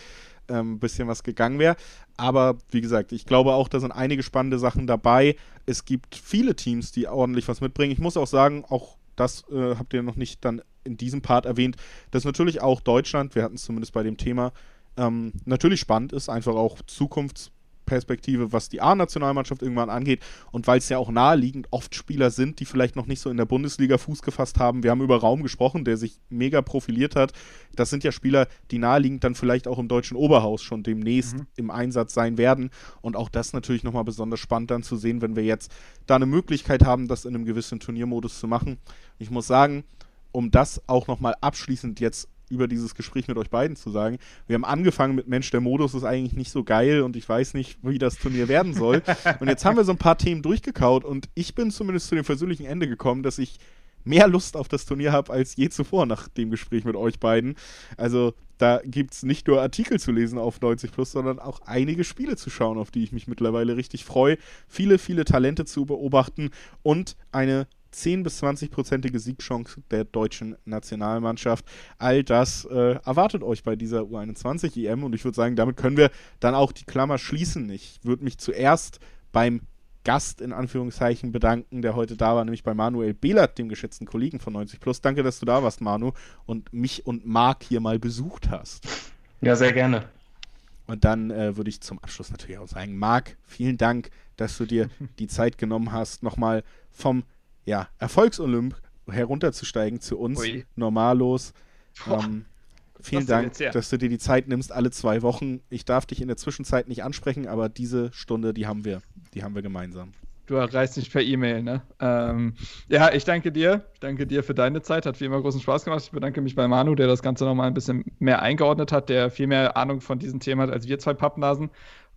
ähm, bisschen was gegangen wäre. Aber wie gesagt, ich glaube auch, da sind einige spannende Sachen dabei. Es gibt viele Teams, die ordentlich was mitbringen. Ich muss auch sagen, auch das äh, habt ihr noch nicht dann in diesem Part erwähnt, dass natürlich auch Deutschland, wir hatten es zumindest bei dem Thema, ähm, natürlich spannend ist, einfach auch zukunfts Perspektive, was die A-Nationalmannschaft irgendwann angeht und weil es ja auch naheliegend oft Spieler sind, die vielleicht noch nicht so in der Bundesliga Fuß gefasst haben. Wir haben über Raum gesprochen, der sich mega profiliert hat. Das sind ja Spieler, die naheliegend dann vielleicht auch im deutschen Oberhaus schon demnächst mhm. im Einsatz sein werden und auch das natürlich nochmal besonders spannend dann zu sehen, wenn wir jetzt da eine Möglichkeit haben, das in einem gewissen Turniermodus zu machen. Ich muss sagen, um das auch nochmal abschließend jetzt über dieses Gespräch mit euch beiden zu sagen. Wir haben angefangen mit Mensch, der Modus ist eigentlich nicht so geil und ich weiß nicht, wie das Turnier werden soll. [LAUGHS] und jetzt haben wir so ein paar Themen durchgekaut und ich bin zumindest zu dem versöhnlichen Ende gekommen, dass ich mehr Lust auf das Turnier habe als je zuvor nach dem Gespräch mit euch beiden. Also da gibt es nicht nur Artikel zu lesen auf 90 Plus, sondern auch einige Spiele zu schauen, auf die ich mich mittlerweile richtig freue. Viele, viele Talente zu beobachten und eine 10 bis 20-prozentige Siegchance der deutschen Nationalmannschaft. All das äh, erwartet euch bei dieser U21 EM und ich würde sagen, damit können wir dann auch die Klammer schließen. Ich würde mich zuerst beim Gast in Anführungszeichen bedanken, der heute da war, nämlich bei Manuel Behlert, dem geschätzten Kollegen von 90 Plus. Danke, dass du da warst, Manu, und mich und Marc hier mal besucht hast. Ja, sehr gerne. Und dann äh, würde ich zum Abschluss natürlich auch sagen, Marc, vielen Dank, dass du dir die Zeit genommen hast, nochmal vom ja, Erfolgsolymp herunterzusteigen zu uns, Ui. normallos. Ähm, vielen Dank, dass du dir die Zeit nimmst, alle zwei Wochen. Ich darf dich in der Zwischenzeit nicht ansprechen, aber diese Stunde, die haben wir, die haben wir gemeinsam. Du erreichst mich per E-Mail, ne? Ähm, ja, ich danke dir. Ich danke dir für deine Zeit. Hat wie immer großen Spaß gemacht. Ich bedanke mich bei Manu, der das Ganze nochmal ein bisschen mehr eingeordnet hat, der viel mehr Ahnung von diesem Thema hat als wir zwei Pappnasen.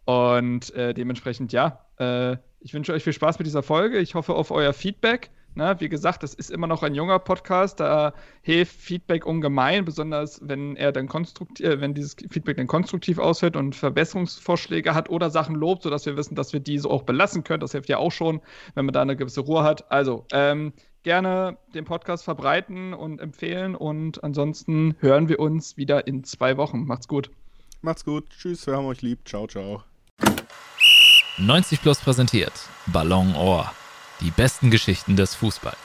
Und äh, dementsprechend, ja, äh, ich wünsche euch viel Spaß mit dieser Folge. Ich hoffe auf euer Feedback. Ne, wie gesagt, das ist immer noch ein junger Podcast, da hilft Feedback ungemein, besonders wenn er dann konstruktiv, äh, wenn dieses Feedback dann konstruktiv ausfällt und Verbesserungsvorschläge hat oder Sachen lobt, sodass wir wissen, dass wir diese auch belassen können. Das hilft ja auch schon, wenn man da eine gewisse Ruhe hat. Also, ähm, gerne den Podcast verbreiten und empfehlen und ansonsten hören wir uns wieder in zwei Wochen. Macht's gut. Macht's gut. Tschüss, wir haben euch lieb. Ciao, ciao. 90 Plus präsentiert Ballon Ohr. Die besten Geschichten des Fußballs.